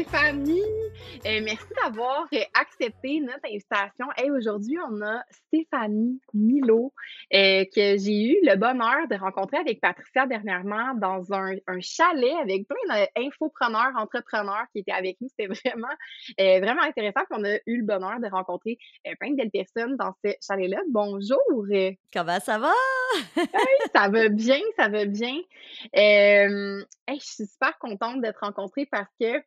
Stéphanie. Euh, merci d'avoir euh, accepté notre invitation. Et aujourd'hui, on a Stéphanie Milo euh, que j'ai eu le bonheur de rencontrer avec Patricia dernièrement dans un, chalet avec plein d'infopreneurs, entrepreneurs qui étaient avec nous. C'était vraiment, vraiment intéressant. qu'on a eu le bonheur de rencontrer plein de belles personnes dans ce chalet-là. Bonjour. Comment ça va? ça va bien, ça va bien. je suis super contente d'être rencontrée parce que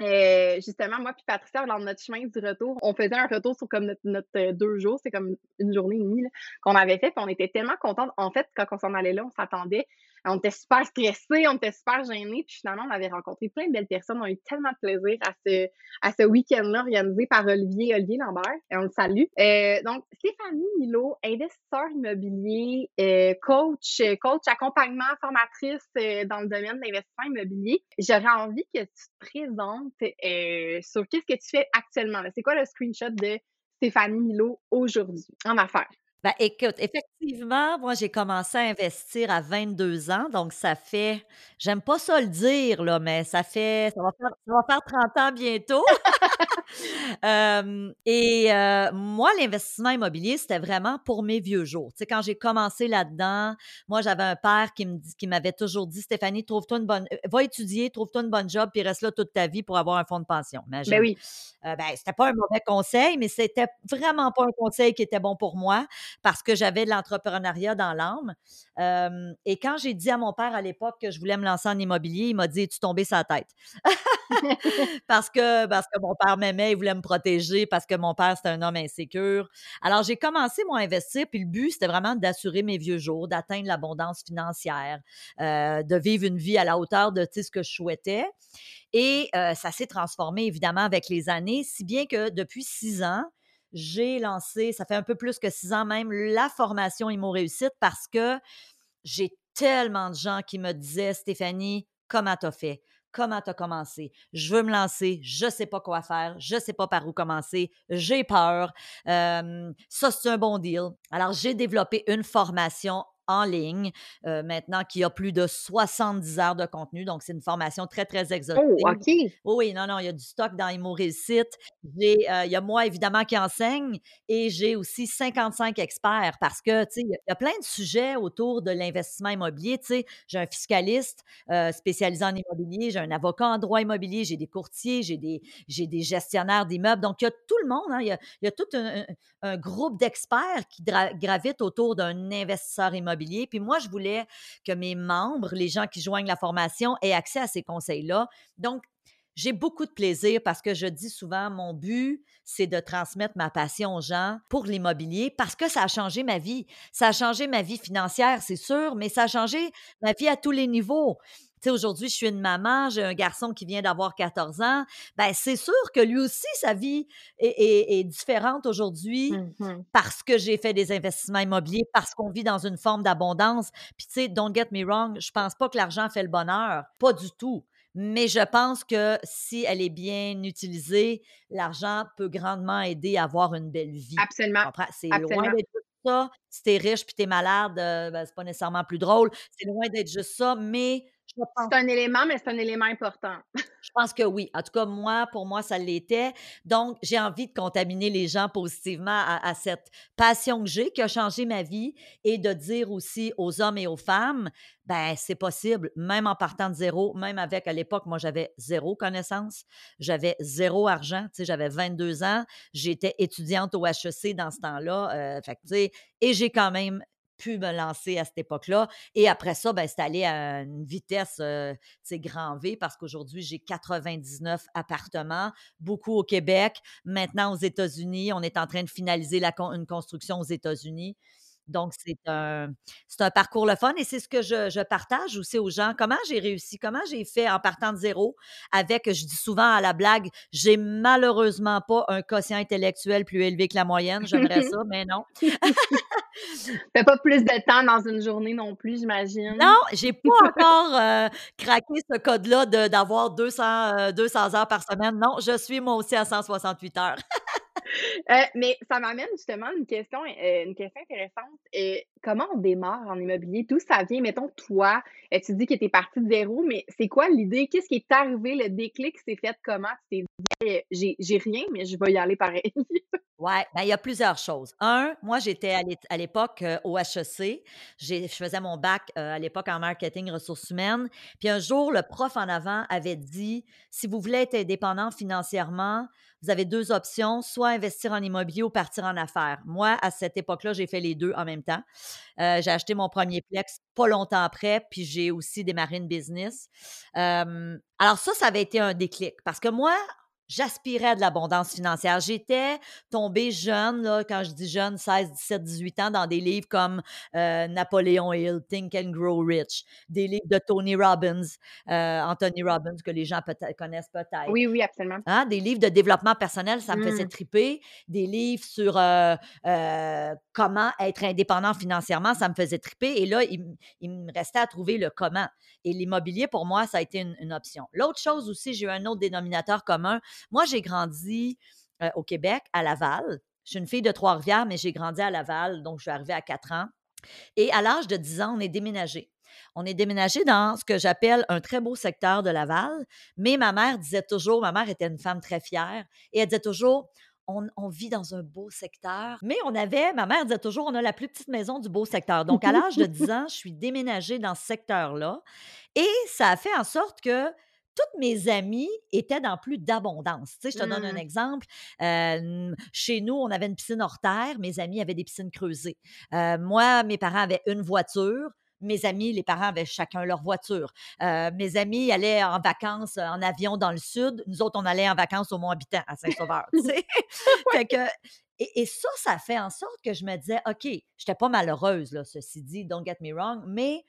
euh, justement, moi puis Patricia, dans notre chemin du retour, on faisait un retour sur comme notre, euh, deux jours, c'est comme une journée et demie qu'on avait fait, puis on était tellement contents. En fait, quand on s'en allait là, on s'attendait on était super stressés, on était super gênés. Puis finalement, on avait rencontré plein de belles personnes. On a eu tellement de plaisir à ce, à ce week-end-là organisé par Olivier, Olivier Lambert. Et on le salue. Euh, donc, Stéphanie Milo, investisseur immobilier, euh, coach, coach accompagnement, formatrice euh, dans le domaine de l'investissement immobilier. J'aurais envie que tu te présentes sur qu'est-ce que tu fais actuellement. C'est quoi le screenshot de Stéphanie Milo aujourd'hui en affaires? Ben, écoute, effectivement, moi, j'ai commencé à investir à 22 ans, donc ça fait, j'aime pas ça le dire, là, mais ça fait, ça va faire, ça va faire 30 ans bientôt. et moi, l'investissement immobilier, c'était vraiment pour mes vieux jours. Tu sais, quand j'ai commencé là-dedans, moi, j'avais un père qui me qui m'avait toujours dit, Stéphanie, trouve-toi une bonne, va étudier, trouve-toi une bonne job, puis reste là toute ta vie pour avoir un fonds de pension. Ben oui. ben, c'était pas un mauvais conseil, mais c'était vraiment pas un conseil qui était bon pour moi parce que j'avais de l'entrepreneuriat dans l'âme. et quand j'ai dit à mon père à l'époque que je voulais me lancer en immobilier, il m'a dit Es-tu tombé sa tête? Parce, que, parce que mon père m'aimait, il voulait me protéger, parce que mon père, c'était un homme insécure. Alors, j'ai commencé, moi, à investir, puis le but, c'était vraiment d'assurer mes vieux jours, d'atteindre l'abondance financière, euh, de vivre une vie à la hauteur de ce que je souhaitais. Et euh, ça s'est transformé, évidemment, avec les années, si bien que depuis six ans, j'ai lancé, ça fait un peu plus que six ans même, la formation Immo Réussite parce que j'ai tellement de gens qui me disaient, Stéphanie, comment t'as fait? Comment t'as commencé? Je veux me lancer, je sais pas quoi faire, je sais pas par où commencer, j'ai peur. ça, c'est un bon deal. Alors, j'ai développé une formation en ligne, euh, maintenant qui a plus de 70 heures de contenu. Donc, c'est une formation très, très Oh, exhaustive. OK. Oui, non, non, il y a du stock dans Imo Réussite. J'ai, euh, il y a moi, évidemment, qui enseigne et j'ai aussi 55 experts parce que, tu sais, il y a- plein de sujets autour de l'investissement immobilier. Tu sais, j'ai un fiscaliste euh, spécialisé en immobilier, j'ai un avocat en droit immobilier, j'ai des courtiers, j'ai des, j'ai des gestionnaires d'immeubles. Donc, il y a tout le monde, hein, il, y a, il y a tout un, un groupe d'experts qui gravitent autour d'un investisseur immobilier. Puis moi, je voulais que mes membres, les gens qui joignent la formation, aient accès à ces conseils-là. Donc, j'ai beaucoup de plaisir parce que je dis souvent, mon but, c'est de transmettre ma passion aux gens pour l'immobilier parce que ça a changé ma vie. Ça a changé ma vie financière, c'est sûr, mais ça a changé ma vie à tous les niveaux aujourd'hui, je suis une maman, j'ai un garçon qui vient d'avoir 14 ans. Ben, c'est sûr que lui aussi, sa vie est, différente aujourd'hui mmh parce que j'ai fait des investissements immobiliers, parce qu'on vit dans une forme d'abondance. Puis, tu sais, don't get me wrong, je pense pas que l'argent fait le bonheur. Pas du tout. Mais je pense que si elle est bien utilisée, l'argent peut grandement aider à avoir une belle vie. Absolument. C'est loin d'être ça. Si t'es riche puis t'es malade, euh, ben, c'est pas nécessairement plus drôle. C'est loin d'être juste ça, mais c'est un élément, mais c'est un élément important. je pense que oui. En tout cas, moi, pour moi, ça l'était. Donc, j'ai envie de contaminer les gens positivement à, cette passion que j'ai, qui a changé ma vie, et de dire aussi aux hommes et aux femmes, ben c'est possible, même en partant de zéro, même avec, à l'époque, moi, j'avais zéro connaissance, j'avais zéro argent, tu sais, j'avais 22 ans, j'étais étudiante au HEC dans ce temps-là, euh, fait tu sais, et j'ai quand même pu me lancer à cette époque-là. Et après ça, ben, c'est allé à une vitesse, euh, grand V, parce qu'aujourd'hui, j'ai 99 appartements, beaucoup au Québec, maintenant aux États-Unis. On est en train de finaliser la une construction aux États-Unis. Donc, c'est un, un parcours le fun et c'est ce que je, partage aussi aux gens. Comment j'ai réussi, comment j'ai fait en partant de zéro avec, je dis souvent à la blague, j'ai malheureusement pas un quotient intellectuel plus élevé que la moyenne. J'aimerais ça, mais non. Fais pas plus de temps dans une journée non plus, j'imagine. Non, j'ai pas encore euh, craqué ce code-là d'avoir 200, 200 euh, heures par semaine. Non, je suis moi aussi à 168 heures. Euh, mais ça m'amène justement une question, euh, une question intéressante. Euh, comment on démarre en immobilier? D'où ça vient? Mettons, toi, tu dis que tu es parti de zéro, mais c'est quoi l'idée? Qu'est-ce qui est arrivé? Le déclic s'est fait comment? Tu t'es dit, j'ai rien, mais je vais y aller pareil. Oui, ben, il y a plusieurs choses. Un, moi, j'étais à l'époque au HEC. Je faisais mon bac à l'époque en marketing ressources humaines. Puis un jour, le prof en avant avait dit si vous voulez être indépendant financièrement, vous avez deux options, soit investir en immobilier ou partir en affaires. Moi, à cette époque-là, j'ai fait les deux en même temps. Euh, j'ai acheté mon premier plex pas longtemps après, puis j'ai aussi démarré une business. alors ça, ça avait été un déclic parce que moi, J'aspirais à de l'abondance financière. J'étais tombée jeune, là, quand je dis jeune, 16, 17, 18 ans, dans des livres comme euh, Napoléon Hill, Think and Grow Rich, des livres de Tony Robbins, euh, Anthony Robbins, que les gens peut connaissent peut-être. Oui, oui, absolument. Hein, des livres de développement personnel, ça me faisait mmh. triper. Des livres sur euh, comment être indépendant financièrement, ça me faisait triper. Et là, il, me restait à trouver le comment. Et l'immobilier, pour moi, ça a été une, une option. L'autre chose aussi, j'ai eu un autre dénominateur commun moi, j'ai grandi au Québec, à Laval. Je suis une fille de Trois-Rivières, mais j'ai grandi à Laval, donc je suis arrivée à 4 ans. Et à l'âge de 10 ans, on est déménagé. On est déménagé dans ce que j'appelle un très beau secteur de Laval, mais ma mère disait toujours, ma mère était une femme très fière, et elle disait toujours, on, on, vit dans un beau secteur. Mais on avait, ma mère disait toujours, on a la plus petite maison du beau secteur. Donc, à l'âge de 10 ans, je suis déménagée dans ce secteur-là. Et ça a fait en sorte que toutes mes amies étaient dans plus d'abondance. Tu sais, je te donne un mmh. exemple. chez nous, on avait une piscine hors terre. Mes amis avaient des piscines creusées. moi, mes parents avaient une voiture. Mes amis, les parents avaient chacun leur voiture. mes amis allaient en vacances en avion dans le sud. Nous autres, on allait en vacances au Mont-Habitant, à Saint-Sauveur. et, ça, ça fait en sorte que je me disais, OK, je n'étais pas malheureuse, là, ceci dit, don't get me wrong, mais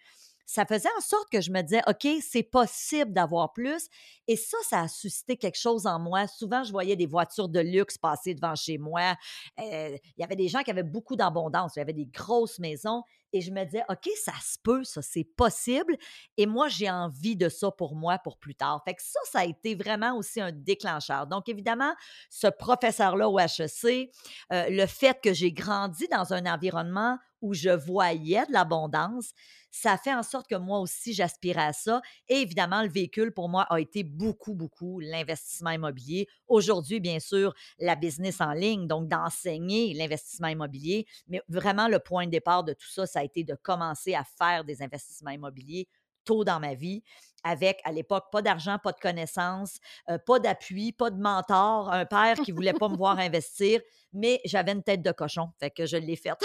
ça faisait en sorte que je me disais, OK, c'est possible d'avoir plus. Et ça, ça a suscité quelque chose en moi. Souvent, je voyais des voitures de luxe passer devant chez moi. Euh, il y avait des gens qui avaient beaucoup d'abondance. Il y avait des grosses maisons. Et je me disais, OK, ça se peut, ça, c'est possible. Et moi, j'ai envie de ça pour moi, pour plus tard. Fait que ça, ça a été vraiment aussi un déclencheur. Donc, évidemment, ce professeur-là au HEC, euh, le fait que j'ai grandi dans un environnement où je voyais de l'abondance, ça fait en sorte que moi aussi, j'aspirais à ça. Et évidemment, le véhicule, pour moi, a été beaucoup, beaucoup l'investissement immobilier. Aujourd'hui, bien sûr, la business en ligne, donc d'enseigner l'investissement immobilier. Mais vraiment, le point de départ de tout ça, ça a été de commencer à faire des investissements immobiliers tôt dans ma vie, avec à l'époque pas d'argent, pas de connaissances, euh, pas d'appui, pas de mentor, un père qui voulait pas me voir investir, mais j'avais une tête de cochon, fait que je l'ai faite.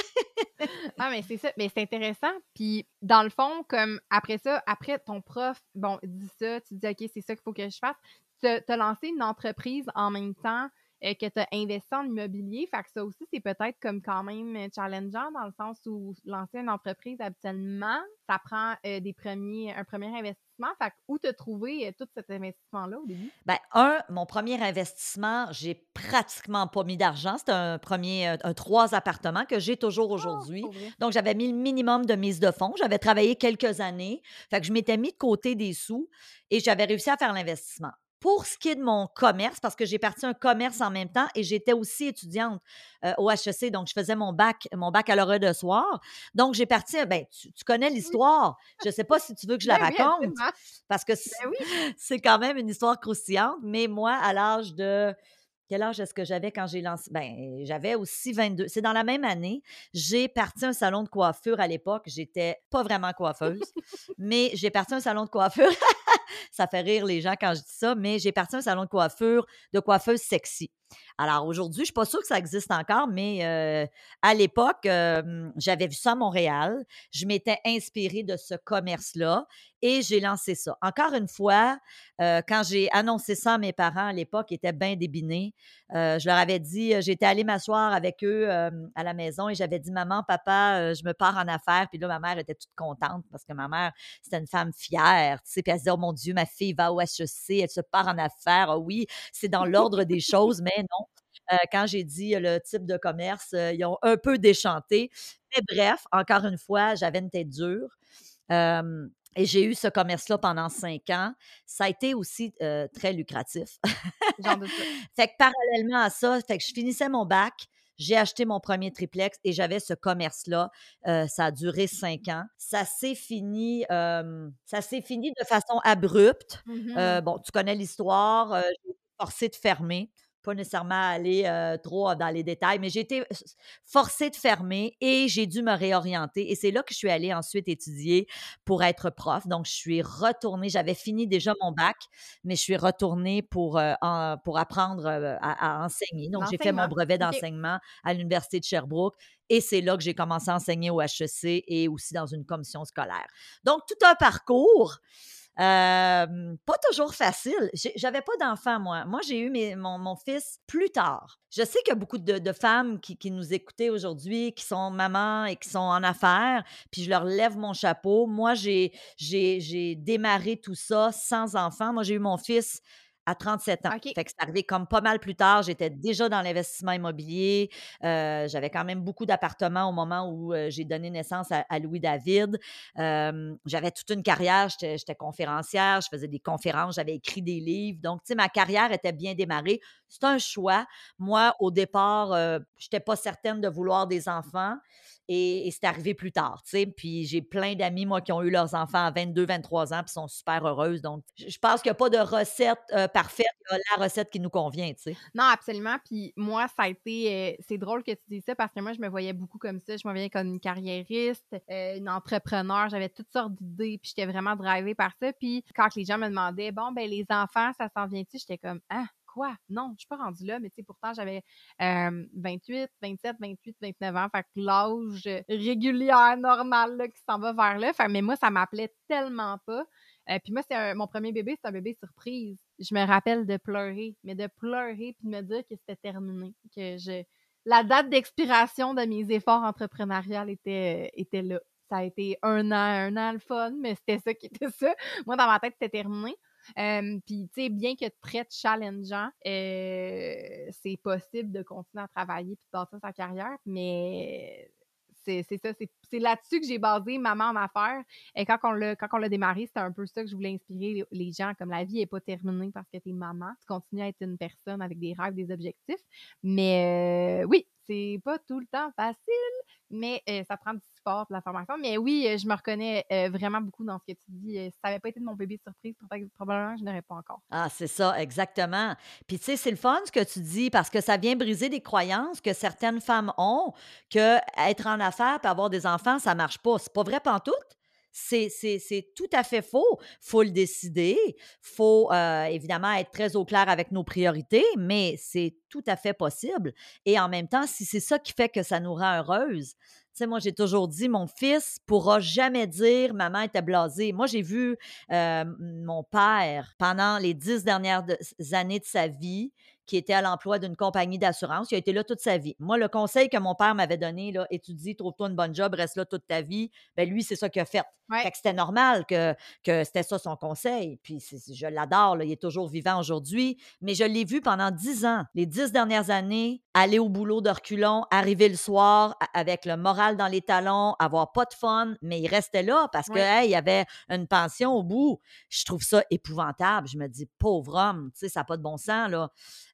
ah, mais c'est ça, mais c'est intéressant. Puis dans le fond, comme après ça, après ton prof, bon, dit ça, tu dis OK, c'est ça qu'il faut que je fasse. Tu as lancé une entreprise en même temps euh, que tu as investi en immobilier. Fait que ça aussi, c'est peut-être comme quand même euh, challengeant dans le sens où lancer une entreprise habituellement, ça prend euh, des premiers, un premier investissement. Fait que où te trouver tout cet investissement-là au début? Bien, un, mon premier investissement, j'ai pratiquement pas mis d'argent. C'était un premier, un, trois appartements que j'ai toujours ah, aujourd'hui. Donc, j'avais mis le minimum de mise de fonds. J'avais travaillé quelques années. Fait que je m'étais mis de côté des sous et j'avais réussi à faire l'investissement. Pour ce qui est de mon commerce, parce que j'ai parti un commerce en même temps et j'étais aussi étudiante euh, au HEC, donc je faisais mon bac, mon baccalauréat de soir. Donc, j'ai parti, ben, tu, connais l'histoire. Je ne sais pas si tu veux que je la ben raconte, parce que ben c'est quand même une histoire croustillante, mais moi, à l'âge de quel âge est-ce que j'avais quand j'ai lancé? Ben, j'avais aussi 22. C'est dans la même année. J'ai parti un salon de coiffure à l'époque. J'étais pas vraiment coiffeuse, mais j'ai parti un salon de coiffure. ça fait rire les gens quand je dis ça, mais j'ai parti un salon de coiffure de coiffeuse sexy. Alors aujourd'hui, je suis pas sûre que ça existe encore, mais euh, à l'époque, j'avais vu ça à Montréal. Je m'étais inspirée de ce commerce-là et j'ai lancé ça. Encore une fois, euh, quand j'ai annoncé ça à mes parents à l'époque, ils étaient bien débinés. Euh, je leur avais dit, j'étais allée m'asseoir avec eux à la maison et j'avais dit, maman, papa, je me pars en affaires. Puis là, ma mère était toute contente parce que ma mère, c'était une femme fière. Tu sais, puis elle se oh mon Dieu, ma fille va au HEC, elle se part en affaires. Ah oui, c'est dans l'ordre des choses, mais non. Euh, quand j'ai dit le type de commerce, ils ont un peu déchanté. Mais bref, encore une fois, j'avais une tête dure. et j'ai eu ce commerce-là pendant cinq ans. Ça a été aussi très lucratif. fait que parallèlement à ça, fait que je finissais mon bac, j'ai acheté mon premier triplex et j'avais ce commerce-là. ça a duré cinq ans. Ça s'est fini, ça s'est fini de façon abrupte. Mmh bon, tu connais l'histoire. j'ai été forcée de fermer pas nécessairement aller trop dans les détails, mais j'ai été forcée de fermer et j'ai dû me réorienter. Et c'est là que je suis allée ensuite étudier pour être prof. Donc, je suis retournée. J'avais fini déjà mon bac, mais je suis retournée pour, pour apprendre à, enseigner. Donc, j'ai fait mon brevet d'enseignement à l'Université de Sherbrooke. Et c'est là que j'ai commencé à enseigner au HEC et aussi dans une commission scolaire. Donc, tout un parcours pas toujours facile. J'avais pas d'enfant, moi. Moi, j'ai eu mon, fils plus tard. Je sais qu'il y a beaucoup de, femmes qui, qui, nous écoutaient aujourd'hui, qui sont mamans et qui sont en affaires, puis je leur lève mon chapeau. Moi, j'ai démarré tout ça sans enfant. Moi, j'ai eu mon fils à 37 ans. Fait que c'est arrivé comme pas mal plus tard. J'étais déjà dans l'investissement immobilier. Euh, j'avais quand même beaucoup d'appartements au moment où euh, j'ai donné naissance à, Louis-David. j'avais toute une carrière. J'étais conférencière. Je faisais des conférences. J'avais écrit des livres. Donc, tu sais, ma carrière était bien démarrée. C'est un choix. Moi, au départ, euh, je n'étais pas certaine de vouloir des enfants. Et, c'est arrivé plus tard, tu. Puis j'ai plein d'amis, moi, qui ont eu leurs enfants à 22, 23 ans, puis sont super heureuses. Donc, je pense qu'il n'y a pas de recette euh, parfaite, la recette qui nous convient, tu sais. Non, absolument. Puis moi, ça a été. Euh, c'est drôle que tu dises ça parce que moi, je me voyais beaucoup comme ça. Je me voyais comme une carriériste, une entrepreneur. J'avais toutes sortes d'idées, puis j'étais vraiment drivée par ça. Puis quand les gens me demandaient, bon, ben les enfants, ça s'en vient-tu? J'étais comme, ah, Non, je suis pas rendue là, mais pourtant, j'avais 28, 27, 28, 29 ans. Fait que l'âge régulier, normal, là, qui s'en va vers là. Fait, mais moi, ça m'appelait tellement pas. Euh, puis moi, c'est mon premier bébé, c'est un bébé surprise. Je me rappelle de pleurer, mais de pleurer puis de me dire que c'était terminé, que je la date d'expiration de mes efforts entrepreneuriaux était, était là. Ça a été un an, un an le fun, mais c'était ça qui était ça. Moi, dans ma tête, c'était terminé. Puis, tu sais, bien que très challengeant, euh, c'est possible de continuer à travailler puis de bâtir sa carrière, mais c'est ça, c'est là-dessus que j'ai basé Maman en affaires. Et quand on l'a démarré, c'était un peu ça que je voulais inspirer les gens, comme la vie n'est pas terminée parce que tu es maman, tu continues à être une personne avec des rêves, des objectifs. Mais euh, oui, c'est pas tout le temps facile, mais ça prend du support, de la formation. Mais oui, je me reconnais vraiment beaucoup dans ce que tu dis. si ça n'avait pas été de mon bébé surprise, probablement je n'aurais pas encore. Ah, c'est ça, exactement. Puis tu sais, c'est le fun ce que tu dis parce que ça vient briser des croyances que certaines femmes ont que être en affaires et avoir des enfants, ça marche pas. C'est pas vrai pantoute? C'est tout à fait faux. faut le décider. faut euh, évidemment être très au clair avec nos priorités, mais c'est tout à fait possible. Et en même temps, si c'est ça qui fait que ça nous rend heureuse, tu sais, moi, j'ai toujours dit, mon fils pourra jamais dire maman était blasée. Moi, j'ai vu euh, mon père pendant les dix dernières années de sa vie qui était à l'emploi d'une compagnie d'assurance. Il a été là toute sa vie. Moi, le conseil que mon père m'avait donné, là, étudie, trouve-toi une bonne job, reste là toute ta vie, ben lui, c'est ça qu'il a fait. Ouais. Fait que c'était normal que, que c'était ça son conseil. Puis je l'adore, il est toujours vivant aujourd'hui. Mais je l'ai vu pendant dix ans, les dix dernières années, aller au boulot de reculons, arriver le soir avec le moral dans les talons, avoir pas de fun, mais il restait là parce que Ouais. hey, il y avait une pension au bout. Je trouve ça épouvantable. Je me dis, pauvre homme, tu sais, ça n'a pas de bon sens, là.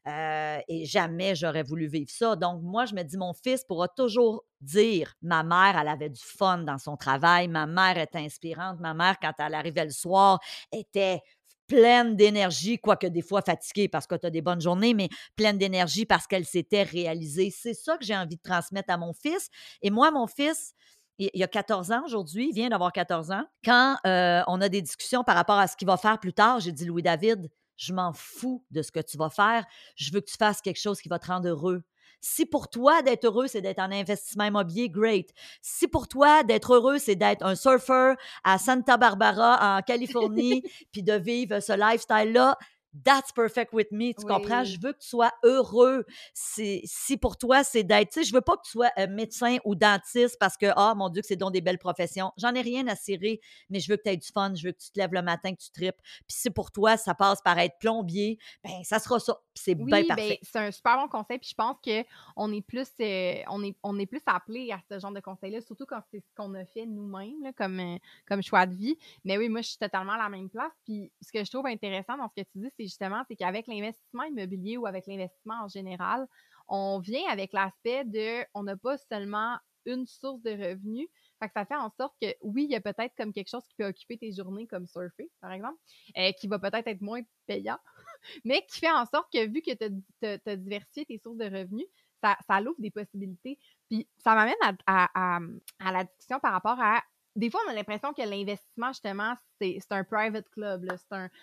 Euh, et jamais j'aurais voulu vivre ça. Donc, moi, je me dis, mon fils pourra toujours dire, ma mère, elle avait du fun dans son travail, ma mère était inspirante, ma mère, quand elle arrivait le soir, était pleine d'énergie, quoique des fois fatiguée parce que tu as des bonnes journées, mais pleine d'énergie parce qu'elle s'était réalisée. C'est ça que j'ai envie de transmettre à mon fils. Et moi, mon fils, il a 14 ans aujourd'hui, il vient d'avoir 14 ans. Quand euh, on a des discussions par rapport à ce qu'il va faire plus tard, j'ai dit, Louis-David, je m'en fous de ce que tu vas faire. Je veux que tu fasses quelque chose qui va te rendre heureux. Si pour toi d'être heureux, c'est d'être en investissement immobilier, great. Si pour toi d'être heureux, c'est d'être un surfeur à Santa Barbara en Californie, puis de vivre ce lifestyle-là, that's perfect with me. Tu comprends? Je veux que tu sois heureux. Si pour toi, c'est d'être, tu sais, je veux pas que tu sois euh, médecin ou dentiste parce que, ah, mon Dieu, que c'est donc des belles professions. J'en ai rien à cirer, mais je veux que tu aies du fun. Je veux que tu te lèves le matin, que tu tripes. Puis si pour toi, ça passe par être plombier, ben ça sera ça. C'est bien Oui, parfait. ben, c'est un super bon conseil. Puis je pense qu'on est plus euh, on est, on est plus appelé à ce genre de conseil-là, surtout quand c'est ce qu'on a fait nous-mêmes comme, euh, comme choix de vie. Mais oui, moi, je suis totalement à la même place. Puis ce que je trouve intéressant dans ce que tu dis, c'est justement c'est qu'avec l'investissement immobilier ou avec l'investissement en général, on vient avec l'aspect de on n'a pas seulement une source de revenus. Fait que ça fait en sorte que oui, il y a peut-être comme quelque chose qui peut occuper tes journées comme surfer, par exemple, euh, qui va peut-être être moins payant mais qui fait en sorte que vu que tu as, diversifié tes sources de revenus, ça, ça l'ouvre des possibilités. Puis ça m'amène à, à, à, à la discussion par rapport à. Des fois, on a l'impression que l'investissement, justement, c'est un private club.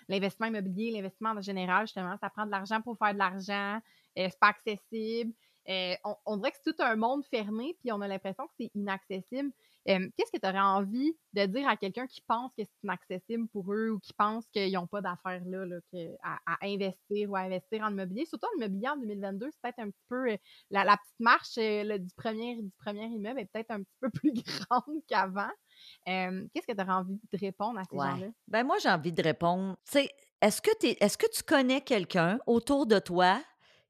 l'investissement immobilier, l'investissement en général, justement, ça prend de l'argent pour faire de l'argent. euh, c'est pas accessible. Euh, on, on dirait que c'est tout un monde fermé, puis on a l'impression que c'est inaccessible. Euh, Qu'est-ce que tu aurais envie de dire à quelqu'un qui pense que c'est inaccessible pour eux ou qui pense qu'ils n'ont pas d'affaires là, là, que- à, à investir ou à investir en immobilier? Surtout en immobilier en 2022, c'est peut-être un petit peu euh, la, la petite marche euh, du, premier, du premier immeuble est peut-être un petit peu plus grande qu'avant. Euh, Qu'est-ce que tu aurais envie de répondre à ces Ouais. gens-là? Ben moi, j'ai envie de répondre. Tu sais, est-ce que, t'es- est-ce que tu connais quelqu'un autour de toi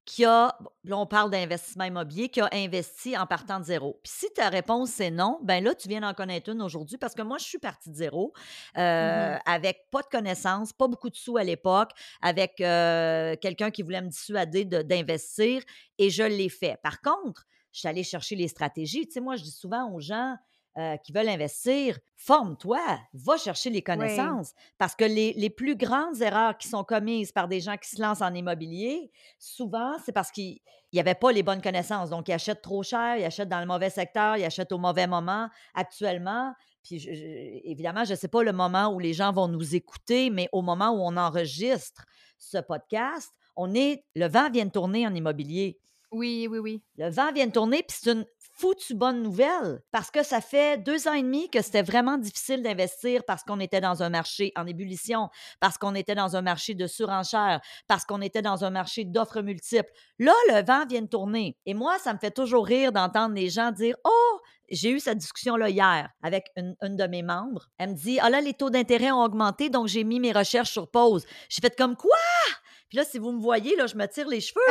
qui a, là, on parle d'investissement immobilier, qui a investi en partant de zéro? Puis si ta réponse c'est non, ben là, tu viens d'en connaître une aujourd'hui parce que moi, je suis partie de zéro, euh, avec pas de connaissances, pas beaucoup de sous à l'époque, avec euh, quelqu'un qui voulait me dissuader de- d'investir et je l'ai fait. Par contre, je suis allée chercher les stratégies. Tu sais, moi, je dis souvent aux gens, euh, qui veulent investir, forme-toi, va chercher les connaissances. Parce que les, les plus grandes erreurs qui sont commises par des gens qui se lancent en immobilier, souvent, c'est parce qu'ils n'y avaient pas les bonnes connaissances. Donc, ils achètent trop cher, ils achètent dans le mauvais secteur, ils achètent au mauvais moment. Actuellement, puis je- je- évidemment, je ne sais pas le moment où les gens vont nous écouter, mais au moment où on enregistre ce podcast, on est, le vent vient de tourner en immobilier. Oui, oui, oui. Le vent vient de tourner, puis c'est une foutue bonne nouvelle parce que ça fait deux ans et demi que c'était vraiment difficile d'investir parce qu'on était dans un marché en ébullition, parce qu'on était dans un marché de surenchère, parce qu'on était dans un marché d'offres multiples. Là, le vent vient de tourner. Et moi, ça me fait toujours rire d'entendre les gens dire Oh, j'ai eu cette discussion-là hier avec une, une de mes membres. Elle me dit Ah là, les taux d'intérêt ont augmenté, donc j'ai mis mes recherches sur pause. J'ai fait comme quoi? Puis là, si vous me voyez, là, je me tire les cheveux.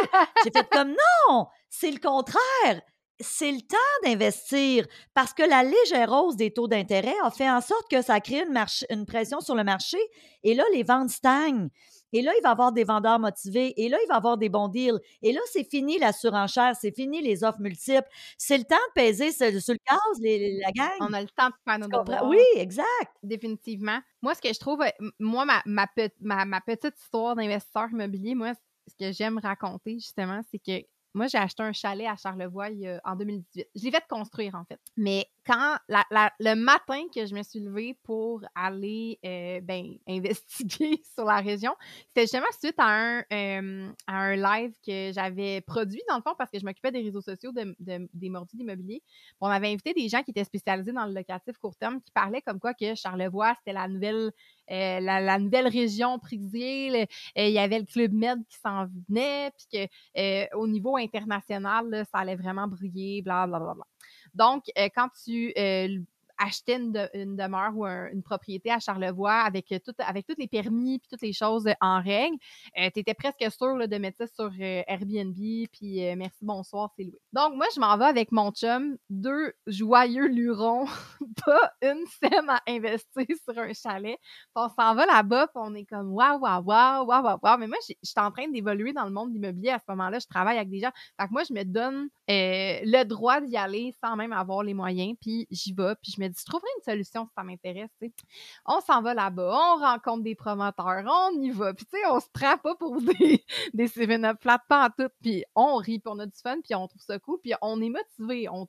J'ai fait comme non, c'est le contraire. C'est le temps d'investir parce que la légère hausse des taux d'intérêt a fait en sorte que ça crée une, pression sur le marché et là, les ventes stagnent. Et là, il va y avoir des vendeurs motivés. Et là, il va y avoir des bons deals. Et là, c'est fini la surenchère. C'est fini les offres multiples. C'est le temps de peser sur, sur le gaz, les- les- la gang. On a le temps de faire nos devoirs. Oui, exact. définitivement. Moi, ce que je trouve, euh, moi, ma, ma, pe- ma, ma petite histoire d'investisseur immobilier, moi, ce que j'aime raconter, justement, c'est que moi, j'ai acheté un chalet à Charlevoix a- en 2018. Je l'ai fait construire, en fait. Mais quand le matin que je me suis levée pour aller euh, ben, investiguer sur la région, c'était justement suite à un, euh, à un live que j'avais produit, dans le fond, parce que je m'occupais des réseaux sociaux de, des mordus d'immobilier. On avait invité des gens qui étaient spécialisés dans le locatif court terme qui parlaient comme quoi que Charlevoix, c'était la nouvelle, euh, la, nouvelle région prisée. Il y avait le Club Med qui s'en venait, puis qu'au niveau international, ça allait vraiment briller, blablabla. Bla, bla, bla. Donc, euh, quand tu euh, acheter une, demeure ou une propriété à Charlevoix avec, euh, avec tous les permis puis toutes les choses en règle, euh, tu étais presque sûr de mettre ça sur euh, Airbnb puis merci, bonsoir, c'est loué. Donc, moi, je m'en vais avec mon chum, deux joyeux lurons, pas une scène à investir sur un chalet. on s'en va là-bas puis on est comme waouh, waouh, waouh, waouh, waouh. Mais moi, je suis en train d'évoluer dans le monde immobilier à ce moment-là. Je travaille avec des gens. Fait que moi, je me donne le droit d'y aller sans même avoir les moyens. Puis j'y vais. Puis je me je trouverai une solution si ça m'intéresse. On s'en va là-bas, on rencontre des promoteurs, on y va. Puis, tu sais, on se prend pas pour des, des 7-up pas en tout. Puis, on rit, pour notre fun, puis on trouve ça cool, puis on est motivé. On,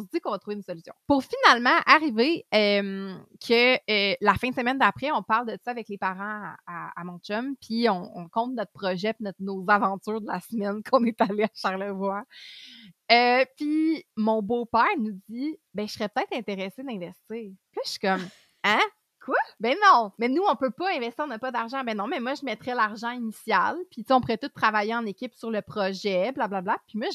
se dit qu'on va trouver une solution. Pour finalement arriver que euh, la fin de semaine d'après, on parle de ça avec les parents à, chum, puis on, compte notre projet, puis nos aventures de la semaine qu'on est allé à Charlevoix. Euh, puis mon beau-père nous dit ben je serais peut-être intéressé d'investir. Puis je suis comme hein? Quoi? Ben non, mais nous, on peut pas investir, on n'a pas d'argent. Ben non, mais moi, je mettrais l'argent initial, puis on pourrait tous travailler en équipe sur le projet, blablabla. Bla, bla. Puis moi,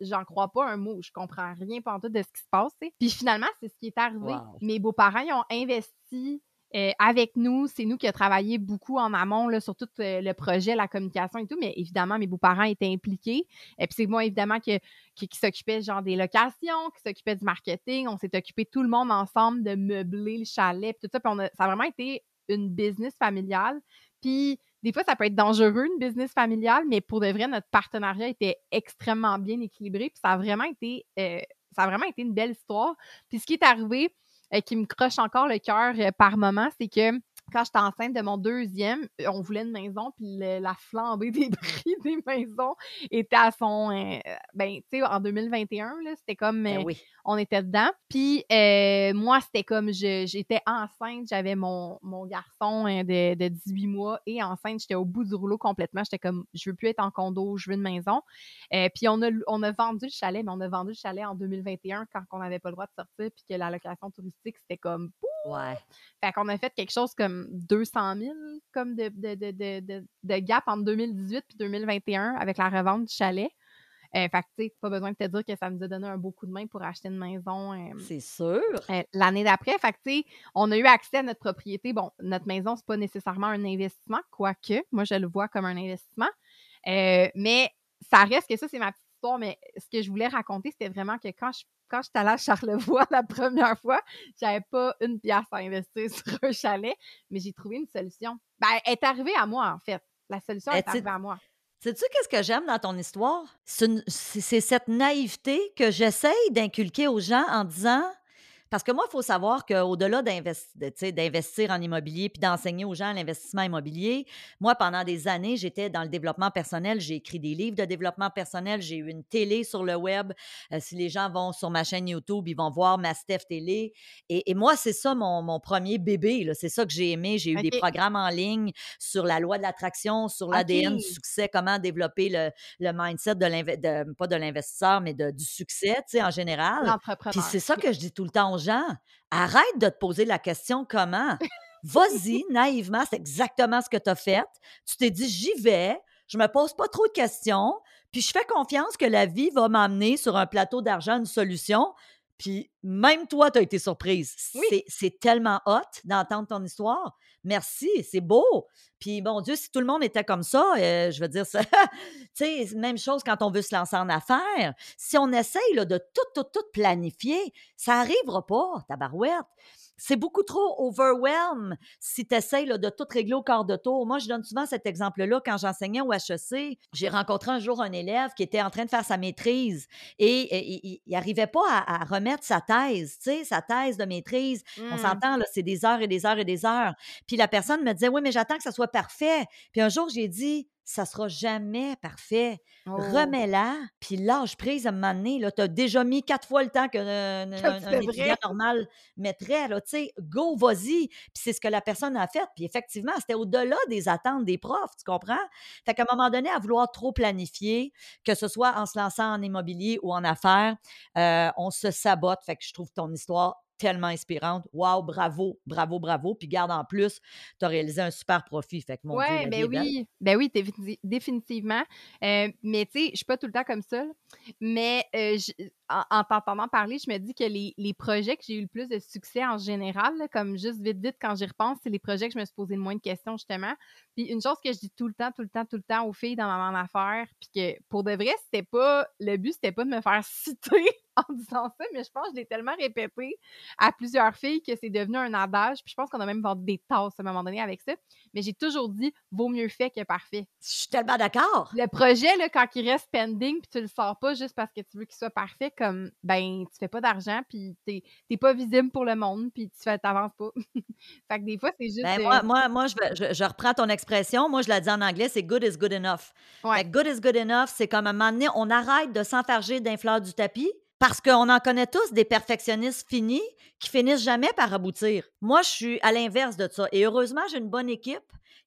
j'en crois pas un mot, je comprends rien pas tout de ce qui se passe. Puis finalement, c'est ce qui est arrivé. Mes beaux-parents, ils ont investi euh, avec nous, c'est nous qui avons travaillé beaucoup en amont là, sur tout euh, le projet, la communication et tout, mais évidemment, mes beaux-parents étaient impliqués. Et puis c'est moi, évidemment, qui, qui, s'occupait genre des locations, qui s'occupait du marketing. On s'est occupé tout le monde ensemble de meubler le chalet, tout ça. Puis ça a vraiment été une business familiale. Puis des fois, ça peut être dangereux, une business familiale, mais pour de vrai, notre partenariat était extrêmement bien équilibré. Puis ça a vraiment été, euh, ça a vraiment été une belle histoire. Puis ce qui est arrivé, euh, qui me croche encore le cœur euh, par moment, c'est que quand j'étais enceinte de mon deuxième, euh, on voulait une maison, puis la flambée des prix des maisons était à son. ben, tu sais, en 2021, c'était comme. Ben on était dedans. Puis moi, c'était comme. J'étais enceinte, j'avais mon, mon garçon hein, de, de, 18 mois et enceinte, j'étais au bout du rouleau complètement. J'étais comme, je veux plus être en condo, je veux une maison. puis on a, on a vendu le chalet, mais on a vendu le chalet en 2021 quand on n'avait pas le droit de sortir, puis que la location touristique, c'était comme. Ouais. Fait qu'on a fait quelque chose comme 200 000 comme de, de, gap entre 2018 et 2021 avec la revente du chalet. Euh, fait que, tu sais, pas besoin de te dire que ça nous a donné un beau coup de main pour acheter une maison. Euh, c'est sûr. Euh, l'année d'après, fait que, tu sais, on a eu accès à notre propriété. Bon, notre maison, c'est pas nécessairement un investissement, quoique, moi, je le vois comme un investissement. mais ça reste que ça, c'est ma petite histoire. Mais ce que je voulais raconter, c'était vraiment que quand je quand j'étais allée à Charlevoix la première fois, j'avais pas une pièce à investir sur un chalet, mais j'ai trouvé une solution. Ben, elle est arrivée à moi, en fait. La solution est arrivée à moi. Sais-tu qu'est-ce que j'aime dans ton histoire? C'est cette naïveté que j'essaye d'inculquer aux gens en disant parce que moi, il faut savoir qu'au-delà d'investir en immobilier puis d'enseigner aux gens l'investissement immobilier, moi, pendant des années, j'étais dans le développement personnel. J'ai écrit des livres de développement personnel. J'ai eu une télé sur le web. Euh, si les gens vont sur ma chaîne YouTube, ils vont voir ma Steph Télé. Et, moi, c'est ça mon, premier bébé. C'est ça que j'ai aimé. J'ai eu des programmes en ligne sur la loi de l'attraction, sur l'ADN du succès, comment développer le, le mindset de, pas de l'investisseur, mais de, du succès, tu sais, en général. Puis c'est ça que je dis tout le temps aux arrête de te poser la question comment. Vas-y, naïvement, c'est exactement ce que tu as fait. Tu t'es dit, j'y vais, je me pose pas trop de questions, puis je fais confiance que la vie va m'amener sur un plateau d'argent une solution. Puis même toi, tu as été surprise. C'est tellement hot d'entendre ton histoire. Merci, c'est beau. Puis mon Dieu, si tout le monde était comme ça, euh, je veux dire, ça, tu sais, même chose quand on veut se lancer en affaires. Si on essaye là, de tout, tout, tout planifier, ça n'arrivera pas, ta barouette c'est beaucoup trop overwhelm si tu essaies de tout régler au quart de tour. Moi, je donne souvent cet exemple-là quand j'enseignais au HEC. J'ai rencontré un jour un élève qui était en train de faire sa maîtrise et, il n'arrivait pas à, remettre sa thèse, tu sais, sa thèse de maîtrise. On mmh. s'entend, là, c'est des heures et des heures et des heures. Puis la personne me disait, oui, mais j'attends que ça soit parfait. Puis un jour, j'ai dit, ça sera jamais parfait. Oh. Remets-la, puis lâche prise à un moment donné. Tu as déjà mis quatre fois le temps qu'un un, un étudiant normal mettrait. Là, tu sais, go, vas-y. Puis c'est ce que la personne a fait. Puis effectivement, c'était au-delà des attentes des profs, tu comprends? Fait qu'à un moment donné, à vouloir trop planifier, que ce soit en se lançant en immobilier ou en affaires, euh, on se sabote. Fait que je trouve ton histoire tellement inspirante. Wow, bravo, bravo, bravo. Puis garde en plus, tu as réalisé un super profit. Fait que mon Dieu, Ouais, vie ben oui, ben oui, défini- définitivement. Euh, mais tu sais, je suis pas tout le temps comme ça. Mais euh, en, en t'entendant parler, je me dis que les, les projets que j'ai eu le plus de succès en général, là, comme juste vite, vite, quand j'y repense, c'est les projets que je me suis posé le moins de questions, justement. Puis une chose que je dis tout le temps, tout le temps, tout le temps aux filles dans ma affaire, puis que pour de vrai, c'était pas, le but, c'était pas de me faire citer en disant ça, mais je pense que je l'ai tellement répété à plusieurs filles que c'est devenu un adage. Puis je pense qu'on a même vendu des tasses à un moment donné avec ça. Mais j'ai toujours dit, vaut mieux fait que parfait. Je suis tellement d'accord. Le projet, là, quand il reste pending, puis tu le sors pas juste parce que tu veux qu'il soit parfait, comme, ben, tu fais pas d'argent, puis t'es t'es pas visible pour le monde, puis tu fais, t'avances pas. fait que des fois, c'est juste. Ben, euh, moi, moi, moi je, vais- je, je reprends ton expression. Moi, je la dis en anglais, c'est good is good enough. Ouais. Fait que good is good enough, c'est comme à un moment donné, on arrête de s'enfarger d'un fleur du tapis parce qu'on en connaît tous des perfectionnistes finis qui finissent jamais par aboutir. Moi, je suis à l'inverse de ça. Et heureusement, j'ai une bonne équipe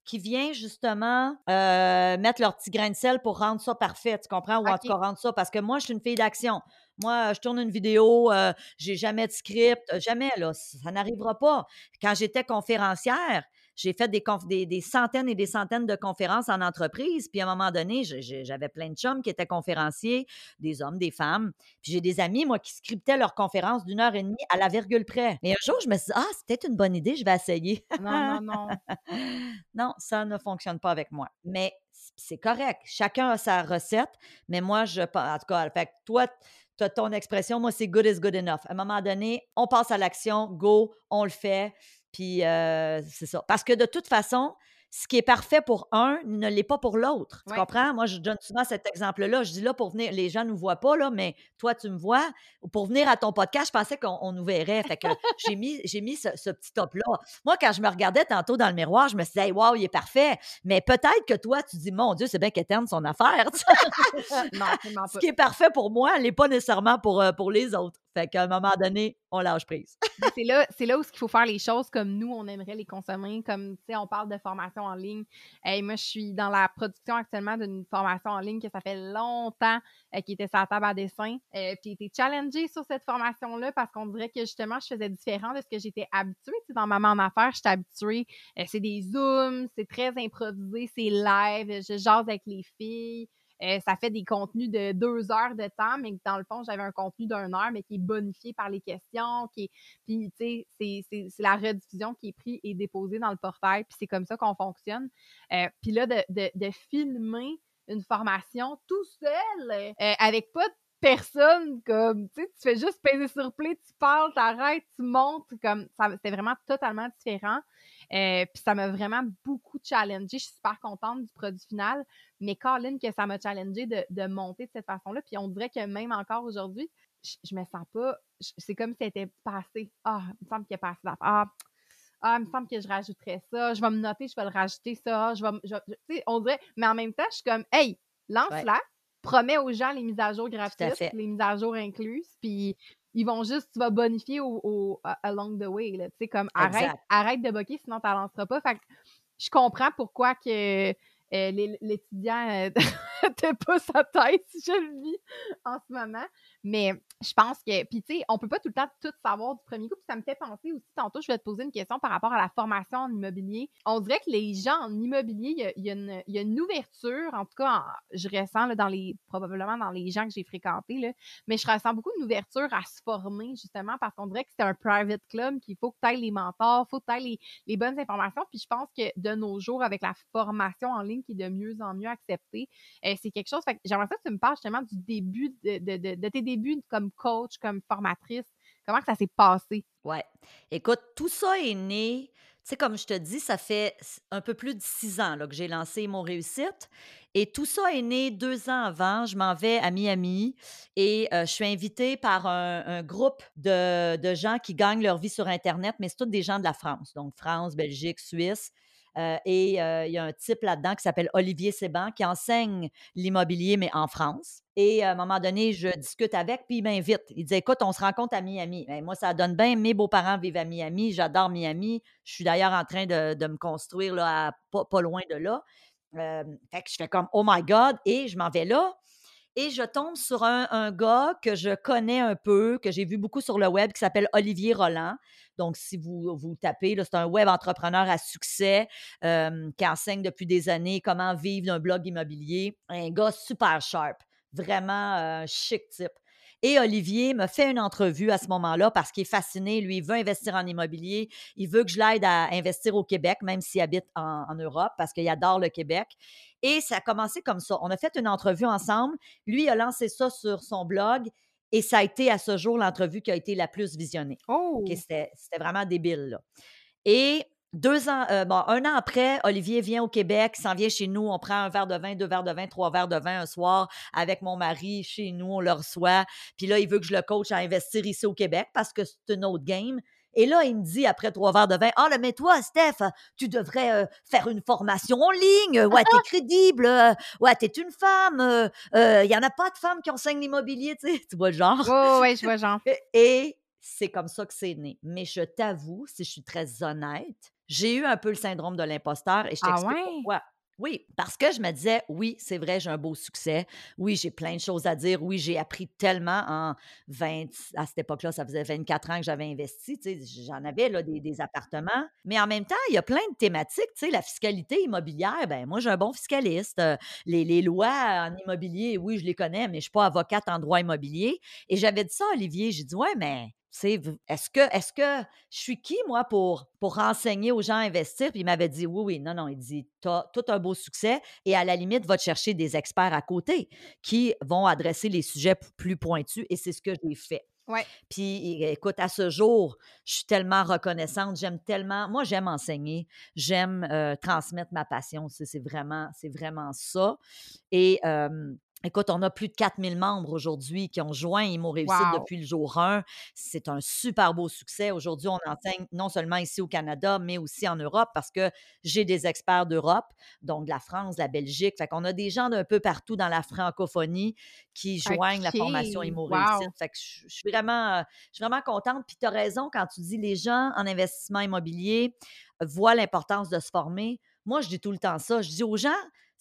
qui vient justement euh, mettre leur petit grain de sel pour rendre ça parfait, tu comprends? Ou en tout cas, rendre ça. Parce que moi, je suis une fille d'action. Moi, je tourne une vidéo, euh, j'ai jamais de script, jamais, là, ça n'arrivera pas. Quand j'étais conférencière, j'ai fait des, conf- des, des centaines et des centaines de conférences en entreprise. Puis à un moment donné, j'avais plein de chums qui étaient conférenciers, des hommes, des femmes. Puis j'ai des amis, moi, qui scriptaient leurs conférences d'une heure et demie à la virgule près. Et un jour, je me suis dit, ah, c'est peut-être une bonne idée, je vais essayer. Non, non, non. non, ça ne fonctionne pas avec moi. Mais c'est correct. Chacun a sa recette. Mais moi, je. En tout cas, fait toi, tu as ton expression. Moi, c'est good is good enough. À un moment donné, on passe à l'action, go, on le fait. Puis euh, c'est ça. Parce que de toute façon, ce qui est parfait pour un ne l'est pas pour l'autre. Tu Ouais. comprends? Moi, je donne souvent cet exemple-là. Je dis là pour venir, les gens ne nous voient pas, là, mais toi, tu me vois. Pour venir à ton podcast, je pensais qu'on on nous verrait. Fait que j'ai mis, j'ai mis ce, ce petit top-là. Moi, quand je me regardais tantôt dans le miroir, je me dit, hey, wow, il est parfait. Mais peut-être que toi, tu dis, mon Dieu, c'est bien qu'éterne son affaire. non, Ce qui est parfait pour moi n'est pas nécessairement pour, euh, pour les autres. Fait qu'à un moment donné, on lâche prise. C'est là, c'est là où il faut faire les choses comme nous, on aimerait les consommer. Comme, tu sais, on parle de formation en ligne. Hey, moi, je suis dans la production actuellement d'une formation en ligne que ça fait longtemps euh, qui était sur la table à dessin. Euh, puis j'ai été challengée sur cette formation-là parce qu'on dirait que justement, je faisais différent de ce que j'étais habituée. Tu sais, dans Maman en affaires, j'étais habituée. euh, c'est des zooms, c'est très improvisé, c'est live, je jase avec les filles. Euh, ça fait des contenus de deux heures de temps, mais dans le fond, j'avais un contenu d'une heure, mais qui est bonifié par les questions, qui est puis, tu sais, c'est la rediffusion qui est prise et déposée dans le portail, puis c'est comme ça qu'on fonctionne. Euh, puis là, de, de- de filmer une formation tout seul, euh, avec pas de personne, comme, tu sais, tu fais juste peser sur play, tu parles, t'arrêtes, tu montes, comme, c'était vraiment totalement différent. Euh, puis ça m'a vraiment beaucoup challengé. Je suis super contente du produit final, mais Colin, que ça m'a challengé de, monter de cette façon-là. Puis on dirait que même encore aujourd'hui, je, me sens pas. C'est comme si c'était passé. Ah, il me semble qu'il y a pas assez d'affaires. Ah, ah, il me semble que je rajouterais ça. Je vais me noter, je vais le rajouter ça. Je vais, me- je- sais, on dirait, mais en même temps, je suis comme, hey, lance-la, promets aux gens les mises à jour gratuites, les mises à jour incluses, puis ils vont juste, tu vas bonifier au, au- along the way, là. Tu sais, comme, arrête, Exact. arrête de boquer, sinon tu lanceras pas. Fait que je comprends pourquoi que euh, l'étudiant euh, te pousse sa tête, si je le vis en ce moment. Mais je pense que, puis tu sais, on peut pas tout le temps tout savoir du premier coup. Puis ça me fait penser aussi, tantôt, je vais te poser une question par rapport à la formation en immobilier. On dirait que les gens en immobilier, il y a, il y a une, il ouverture, en tout cas, je ressens là, dans les, probablement dans les gens que j'ai fréquentés, là, mais je ressens beaucoup une ouverture à se former, justement, parce qu'on dirait que c'est un private club, qu'il faut que tu ailles les mentors, faut que tu ailles les, les bonnes informations. Puis je pense que de nos jours, avec la formation en ligne qui est de mieux en mieux acceptée, euh, c'est quelque chose. Fait j'aimerais ça que tu me parles justement du début de, de- de- de tes débuts comme coach, comme formatrice. Comment que ça s'est passé? Ouais. Écoute, tout ça est né, tu sais, comme je te dis, ça fait un peu plus de six ans que j'ai lancé mon réussite. Et tout ça est né deux ans avant. Je m'en vais à Miami et euh, je suis invitée par un, un groupe de, de gens qui gagnent leur vie sur Internet, mais c'est tous des gens de la France. Donc, France, Belgique, Suisse. Euh, et euh, il y a un type là-dedans qui s'appelle Olivier Séban qui enseigne l'immobilier, mais en France. Et à un moment donné, je discute avec, puis il m'invite. Il dit Écoute, on se rencontre à Miami. Ben, moi, ça donne bien. Mes beaux-parents vivent à Miami. J'adore Miami. Je suis d'ailleurs en train de, me construire là, pas, loin de là. Euh, fait que je fais comme Oh my God. Et je m'en vais là. Et je tombe sur un, gars que je connais un peu, que j'ai vu beaucoup sur le web, qui s'appelle Olivier Roland. Donc, si vous, tapez, c'est un web entrepreneur à succès qui enseigne depuis des années comment vivre d'un blog immobilier. Un gars super sharp, vraiment un chic type. Et Olivier me fait une entrevue à ce moment-là parce qu'il est fasciné. Lui, il veut investir en immobilier. Il veut que je l'aide à investir au Québec, même s'il habite en, en Europe, parce qu'il adore le Québec. Et ça a commencé comme ça. On a fait une entrevue ensemble. Lui a lancé ça sur son blog. Et ça a été à ce jour l'entrevue qui a été la plus visionnée. Oh! C'était vraiment débile. Là. Et deux ans, euh, bon, un an après, Olivier vient au Québec, s'en vient chez nous, on prend un verre de vin, deux verres de vin, trois verres de vin un soir avec mon mari chez nous, on le reçoit. Puis là, il veut que je le coach à investir ici au Québec parce que c'est une autre game. Et là, il me dit après trois verres de vin, ah, oh, mais toi, Steph, tu devrais euh, faire une formation en ligne. Ouais, t'es crédible. Euh, ouais, t'es une femme. Il y en a pas de femmes qui enseignent l'immobilier, tu sais. Tu vois le genre? Oh, ouais, je vois genre. Et c'est comme ça que c'est né. Mais je t'avoue, si je suis très honnête, j'ai eu un peu le syndrome de l'imposteur et je ah t'explique ah ouais? pourquoi. Oui, parce que je me disais, oui, c'est vrai, j'ai un beau succès. Oui, j'ai plein de choses à dire. Oui, j'ai appris tellement en 20, à cette époque-là, ça faisait 24 ans que j'avais investi. J'en avais là, des, appartements. Mais en même temps, il y a plein de thématiques. Tu sais, la fiscalité immobilière, ben moi, j'ai un bon fiscaliste. Euh, les, les, lois en immobilier, oui, je les connais, mais je ne suis pas avocate en droit immobilier. Et j'avais dit ça à Olivier. J'ai dit, ouais, mais est-ce que, est que je suis qui, moi, pour, pour enseigner aux gens à investir? Puis il m'avait dit oui, oui, non, non. Il dit Tu as tout un beau succès et à la limite, va te chercher des experts à côté qui vont adresser les sujets plus pointus et c'est ce que j'ai fait. Ouais. Puis écoute, à ce jour, je suis tellement reconnaissante, j'aime tellement, moi j'aime enseigner, j'aime euh, transmettre ma passion, c'est vraiment, c'est vraiment ça. Et Écoute, on a plus de 4000 membres aujourd'hui qui ont joint Imo Réussite depuis le jour 1. C'est un super beau succès. Aujourd'hui, on enseigne non seulement ici au Canada, mais aussi en Europe parce que j'ai des experts d'Europe, donc de la France, de la Belgique. Fait qu'on a des gens d'un peu partout dans la francophonie qui joignent la formation Imo Réussite. Fait que je, suis vraiment, je suis vraiment contente. Puis tu as raison quand tu dis les gens en investissement immobilier voient l'importance de se former. Moi, je dis tout le temps ça. Je dis aux gens,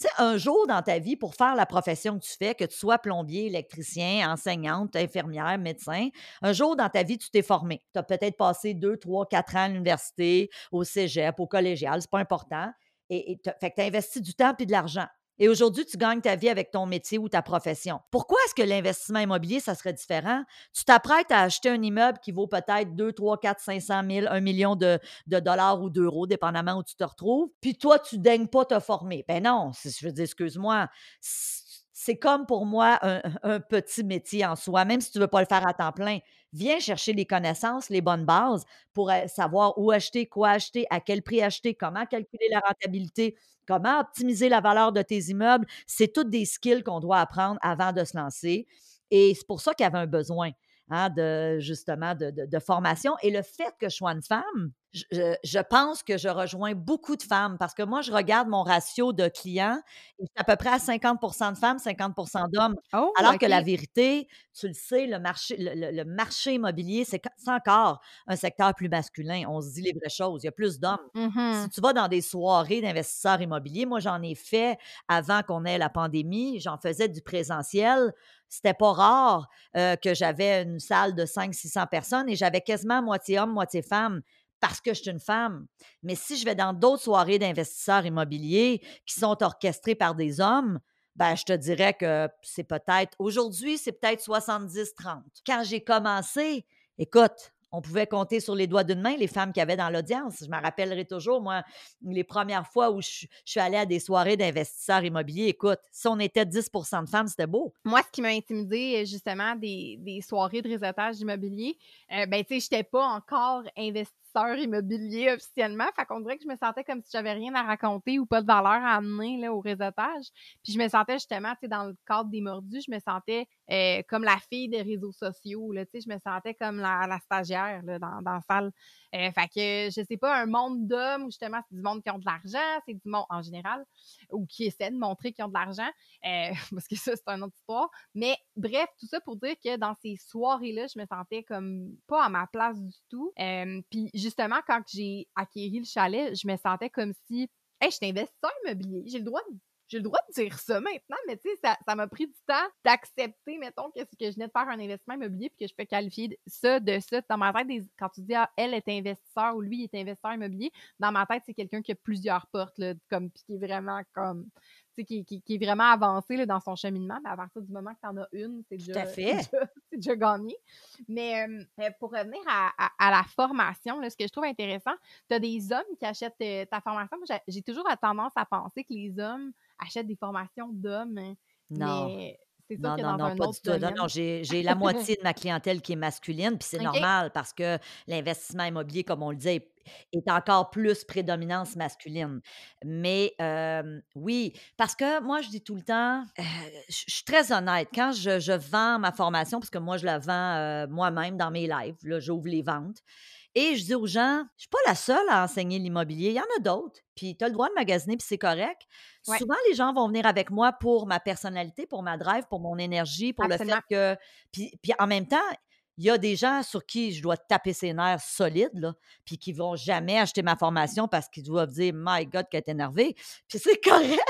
tu sais, un jour dans ta vie, pour faire la profession que tu fais, que tu sois plombier, électricien, enseignante, infirmière, médecin, un jour dans ta vie, tu t'es formé. Tu as peut-être passé deux, trois, quatre ans à l'université, au cégep, au collégial, c'est pas important. Et, fait que tu as investi du temps et de l'argent. Et aujourd'hui, tu gagnes ta vie avec ton métier ou ta profession. Pourquoi est-ce que l'investissement immobilier, ça serait différent? Tu t'apprêtes à acheter un immeuble qui vaut peut-être 2, 3, 4, 500 000, 1 million de, dollars ou d'euros, dépendamment où tu te retrouves. Puis toi, tu daignes pas te former. Ben non, je veux dire, excuse-moi c'est comme pour moi un, petit métier en soi, même si tu veux pas le faire à temps plein. Viens chercher les connaissances, les bonnes bases pour euh, savoir où acheter, quoi acheter, à quel prix acheter, comment calculer la rentabilité, comment optimiser la valeur de tes immeubles. C'est toutes des skills qu'on doit apprendre avant de se lancer. Et c'est pour ça qu'il y avait un besoin. Hein, de justement de, de, formation. Et le fait que je sois une femme, je, pense que je rejoins beaucoup de femmes parce que moi, je regarde mon ratio de clients et c'est à peu près à 50 de femmes, 50 d'hommes. Oh, alors que la vérité, tu le sais, le marché, le, marché immobilier, c'est encore un secteur plus masculin. On se dit les vraies choses. Il y a plus d'hommes. Si tu vas dans des soirées d'investisseurs immobiliers, moi, j'en ai fait avant qu'on ait la pandémie. J'en faisais du présentiel c'était pas rare euh, que j'avais une salle de 500-600 personnes et j'avais quasiment moitié homme, moitié femme parce que je suis une femme. Mais si je vais dans d'autres soirées d'investisseurs immobiliers qui sont orchestrées par des hommes, ben, je te dirais que c'est peut-être, aujourd'hui, c'est peut-être 70-30. Quand j'ai commencé, écoute, on pouvait compter sur les doigts d'une main les femmes qu'il y avait dans l'audience. Je me rappellerai toujours, moi, les premières fois où je, suis allée à des soirées d'investisseurs immobiliers, écoute, si on était 10 de femmes, c'était beau. Moi, ce qui m'a intimidé justement des, soirées de réseautage immobilier, euh, ben, tu sais, je n'étais pas encore investie immobilier officiellement. Fait qu'on dirait que je me sentais comme si j'avais rien à raconter ou pas de valeur à amener là, au réseautage. Puis je me sentais justement, tu sais, dans le cadre des mordus, je me sentais euh, comme la fille des réseaux sociaux. Là, tu sais, je me sentais comme la, stagiaire là, dans, dans la salle. Euh, fait que je sais pas, un monde d'hommes où justement c'est du monde qui ont de l'argent, c'est du monde en général, ou qui essaie de montrer qu'ils ont de l'argent, euh, parce que ça, c'est une autre histoire. Mais bref, tout ça pour dire que dans ces soirées-là, je me sentais comme pas à ma place du tout. Euh, puis justement, quand j'ai acquéri le chalet, je me sentais comme si, hey, je suis investisseur immobilier, j'ai le droit de j'ai le droit de dire ça maintenant, mais tu sais, ça m'a pris du temps d'accepter, mettons, que, que je venais de faire un investissement immobilier puis que je peux qualifier ça de ça. Dans ma tête, quand tu dis ah, elle est investisseur ou lui est investisseur immobilier, dans ma tête, c'est quelqu'un qui a plusieurs portes, là, comme, puis qui est vraiment comme qui, qui, qui, est vraiment avancé là, dans son cheminement, mais à partir du moment que tu en as une, c'est déjà, déjà, gagné. Mais euh, pour revenir à, à, la formation, là, ce que je trouve intéressant, tu as des hommes qui achètent euh, ta formation. J'ai toujours tendance à penser que les hommes achètent des formations d'hommes. Hein, non. Mais non, non, non, pas du tout. Non, non, j'ai la moitié de ma clientèle qui est masculine, puis c'est normal parce que l'investissement immobilier, comme on le dit, est encore plus prédominance masculine. Mais oui, parce que moi, je dis tout le temps, je suis très honnête, quand je, vends ma formation, parce que moi, je la vends moi-même dans mes lives, là, j'ouvre les ventes, et je dis aux gens, je ne suis pas la seule à enseigner l'immobilier, il y en a d'autres. Puis tu as le droit de magasiner, puis c'est correct. Souvent, les gens vont venir avec moi pour ma personnalité, pour ma drive, pour mon énergie, pour le fait que. Puis, puis en même temps, il y a des gens sur qui je dois taper ses nerfs solides, puis qui vont jamais acheter ma formation parce qu'ils doivent dire My God, qu'elle est énervée. Puis c'est correct.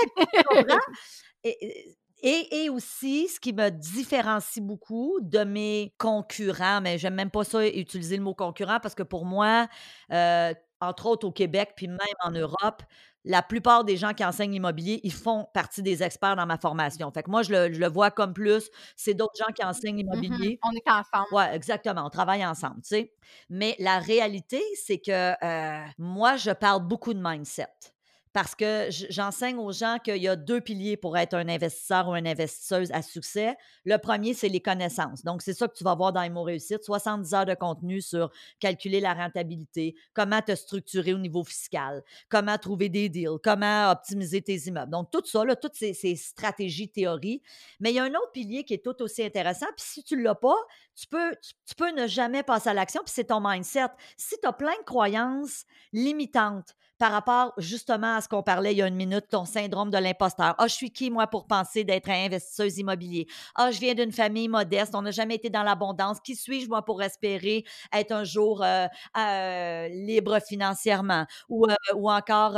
et, et, aussi, ce qui me différencie beaucoup de mes concurrents, mais j'aime même pas ça utiliser le mot concurrent parce que pour moi, euh, entre autres au Québec, puis même en Europe, la plupart des gens qui enseignent l'immobilier, ils font partie des experts dans ma formation. Fait que moi, je le, vois comme plus, c'est d'autres gens qui enseignent mmh l'immobilier. On est ensemble. Oui, exactement. On travaille ensemble, tu sais. Mais la réalité, c'est que euh, moi, je parle beaucoup de mindset parce que j'enseigne aux gens qu'il y a deux piliers pour être un investisseur ou une investisseuse à succès. Le premier, c'est les connaissances. Donc, c'est ça que tu vas voir dans Imo Réussite, 70 heures de contenu sur calculer la rentabilité, comment te structurer au niveau fiscal, comment trouver des deals, comment optimiser tes immeubles. Donc, tout ça, là, toutes ces, stratégies, théories. Mais il y a un autre pilier qui est tout aussi intéressant. Puis si tu ne l'as pas, tu peux, tu peux ne jamais passer à l'action, puis c'est ton mindset. Si tu as plein de croyances limitantes, par rapport justement à ce qu'on parlait il y a une minute, ton syndrome de l'imposteur. Ah, je suis qui, moi, pour penser d'être un investisseuse immobilier? Ah, je viens d'une famille modeste, on n'a jamais été dans l'abondance. Qui suis-je, moi, pour espérer être un jour euh, euh, libre financièrement? Ou, euh, ou encore,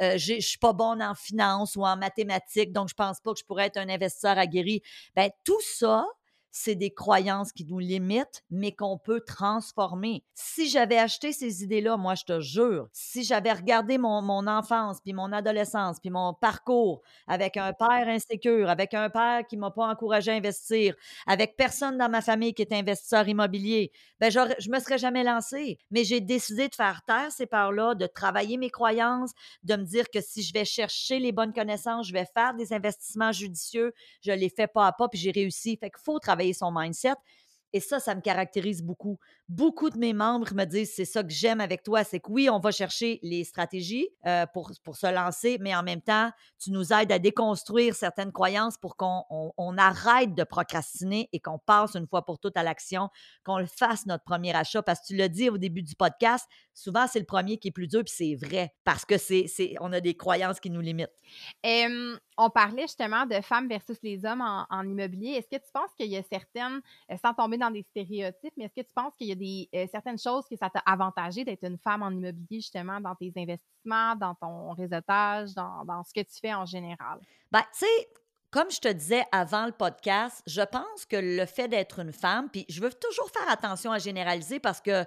je suis pas bonne en finance ou en mathématiques, donc je pense pas que je pourrais être un investisseur aguerri. Bien, tout ça, c'est des croyances qui nous limitent, mais qu'on peut transformer. Si j'avais acheté ces idées-là, moi, je te jure, si j'avais regardé mon, mon enfance, puis mon adolescence, puis mon parcours avec un père insécure, avec un père qui m'a pas encouragé à investir, avec personne dans ma famille qui est investisseur immobilier, ben je me serais jamais lancé. Mais j'ai décidé de faire taire ces peurs-là, de travailler mes croyances, de me dire que si je vais chercher les bonnes connaissances, je vais faire des investissements judicieux, je les fais pas à pas, puis j'ai réussi. Fait qu'il faut travailler son mindset. Et ça, ça me caractérise beaucoup. Beaucoup de mes membres me disent c'est ça que j'aime avec toi, c'est que oui, on va chercher les stratégies euh, pour, pour se lancer, mais en même temps, tu nous aides à déconstruire certaines croyances pour qu'on on, arrête de procrastiner et qu'on passe une fois pour toutes à l'action, qu'on le fasse notre premier achat. Parce que tu l'as dit au début du podcast, souvent c'est le premier qui est plus dur, puis c'est vrai, parce que c'est, on a des croyances qui nous limitent on parlait justement de femmes versus les hommes en, immobilier. Est-ce que tu penses qu'il y a certaines, euh, sans tomber dans des stéréotypes, mais est-ce que tu penses qu'il y a des euh, certaines choses que ça t'a avantagé d'être une femme en immobilier, justement, dans tes investissements, dans ton réseautage, dans, dans ce que tu fais en général? Bien, tu sais, comme je te disais avant le podcast, je pense que le fait d'être une femme, puis je veux toujours faire attention à généraliser parce qu'il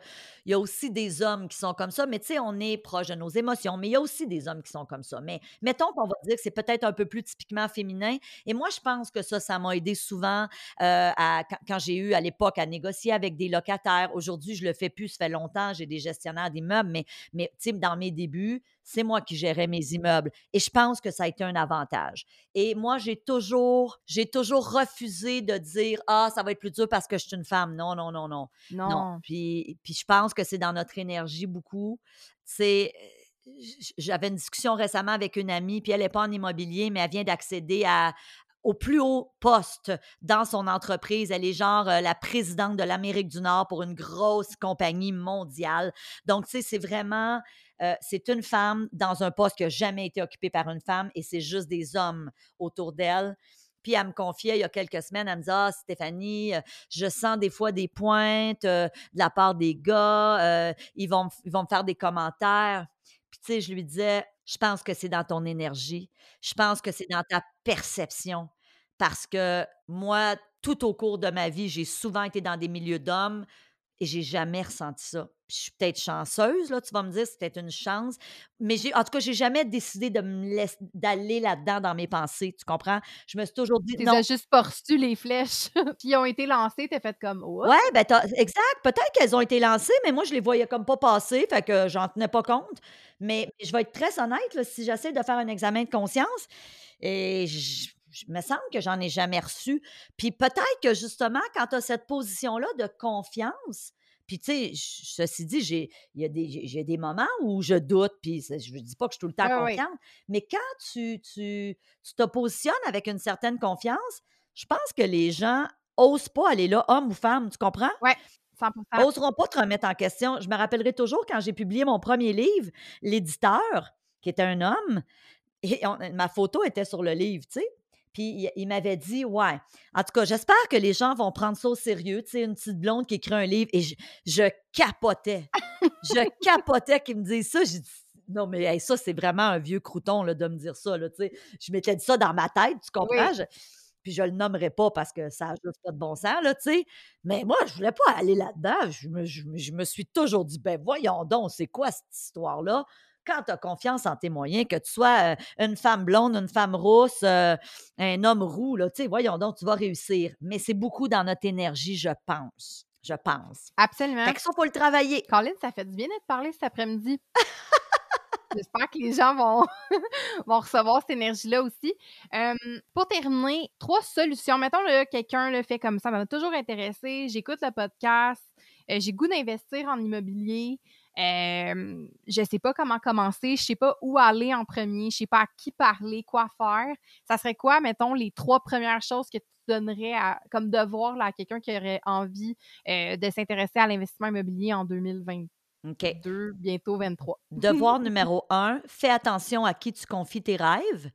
y a aussi des hommes qui sont comme ça, mais tu sais, on est proche de nos émotions, mais il y a aussi des hommes qui sont comme ça. Mais mettons qu'on va dire que c'est peut-être un peu plus typiquement féminin. Et moi, je pense que ça, ça m'a aidé souvent euh, à, quand, j'ai eu à l'époque à négocier avec des locataires. Aujourd'hui, je le fais plus, ça fait longtemps, j'ai des gestionnaires d'immeubles, mais, mais tu sais, dans mes débuts, c'est moi qui gérais mes immeubles. Et je pense que ça a été un avantage. Et moi, j'ai toujours j'ai toujours refusé de dire ah ça va être plus dur parce que je suis une femme. Non non non non non. Puis puis je pense que c'est dans notre énergie beaucoup. C'est j'avais une discussion récemment avec une amie, puis elle n'est pas en immobilier, mais elle vient d'accéder à, au plus haut poste dans son entreprise. Elle est genre euh, la présidente de l'Amérique du Nord pour une grosse compagnie mondiale. Donc, tu sais, c'est vraiment, euh, c'est une femme dans un poste qui n'a jamais été occupé par une femme et c'est juste des hommes autour d'elle. Puis elle me confiait il y a quelques semaines, elle me disait Ah, Stéphanie, euh, je sens des fois des pointes de la part des gars, ils, vont, ils vont me faire des commentaires. Puis tu sais, je lui disais Je pense que c'est dans ton énergie, je pense que c'est dans ta perception parce que moi, tout au cours de ma vie, j'ai souvent été dans des milieux d'hommes et j'ai jamais ressenti ça. Je suis peut-être chanceuse, là, tu vas me dire, c'est peut-être une chance, mais j'ai, en tout cas, j'ai jamais décidé de me laisser, d'aller là-dedans dans mes pensées, tu comprends? Je me suis toujours dit, non. Tu juste poursu les flèches, qui ont été lancées, t'es fait comme, ouais, ben, exact, peut-être qu'elles ont été lancées, mais moi, je les voyais comme pas passer, fait que j'en tenais pas compte. Mais je vais être très honnête, si j'essaie de faire un examen de conscience, et je je me semble que j'en ai jamais reçu. Puis peut-être que justement, quand tu as cette position-là de confiance, puis, tu sais, ceci dit, j'ai, il y a des, j'ai des moments où je doute, puis je ne dis pas que je suis tout le temps confiante, mais quand tu, tu, tu te positionnes avec une certaine confiance, je pense que les gens osent pas aller là, homme ou femme, tu comprends? Oui. 100%. Oseront pas te remettre en question. Je me rappellerai toujours quand j'ai publié mon premier livre, l'éditeur, qui était un homme, et ma photo était sur le livre, tu sais. Puis il, m'avait dit, ouais. En tout cas, j'espère que les gens vont prendre ça au sérieux. Tu sais, une petite blonde qui écrit un livre et je, capotais. je capotais qu'il me dise ça. J'ai dit, non, mais ça, c'est vraiment un vieux crouton là, de me dire ça. Là. Je m'étais dit ça dans ma tête, tu comprends? puis je le nommerai pas parce que ça n'a juste pas de bon sens, là, tu sais. Mais moi, je voulais pas aller là-dedans. Je me, je me, suis toujours dit, ben voyons donc, c'est quoi cette histoire-là? Quand tu as confiance en tes moyens, que tu sois une femme blonde, une femme rousse, un homme roux, là, voyons donc, tu vas réussir. Mais c'est beaucoup dans notre énergie, je pense. Je pense. Absolument. Fait que ça, faut le travailler. Colin, ça fait du bien d'être parlé cet après-midi. J'espère que les gens vont, vont recevoir cette énergie-là aussi. pour terminer, trois solutions. Mettons, quelqu'un le fait comme ça, ça m'a toujours intéressé. J'écoute le podcast, j'ai goût d'investir en immobilier. Je je sais pas comment commencer, je sais pas où aller en premier, je sais pas à qui parler, quoi faire. Ça serait quoi, mettons, les trois premières choses que tu donnerais comme devoir à quelqu'un qui aurait envie de s'intéresser à l'investissement immobilier en 2022, bientôt 23. Devoir numéro un, fais attention à qui tu confies tes rêves.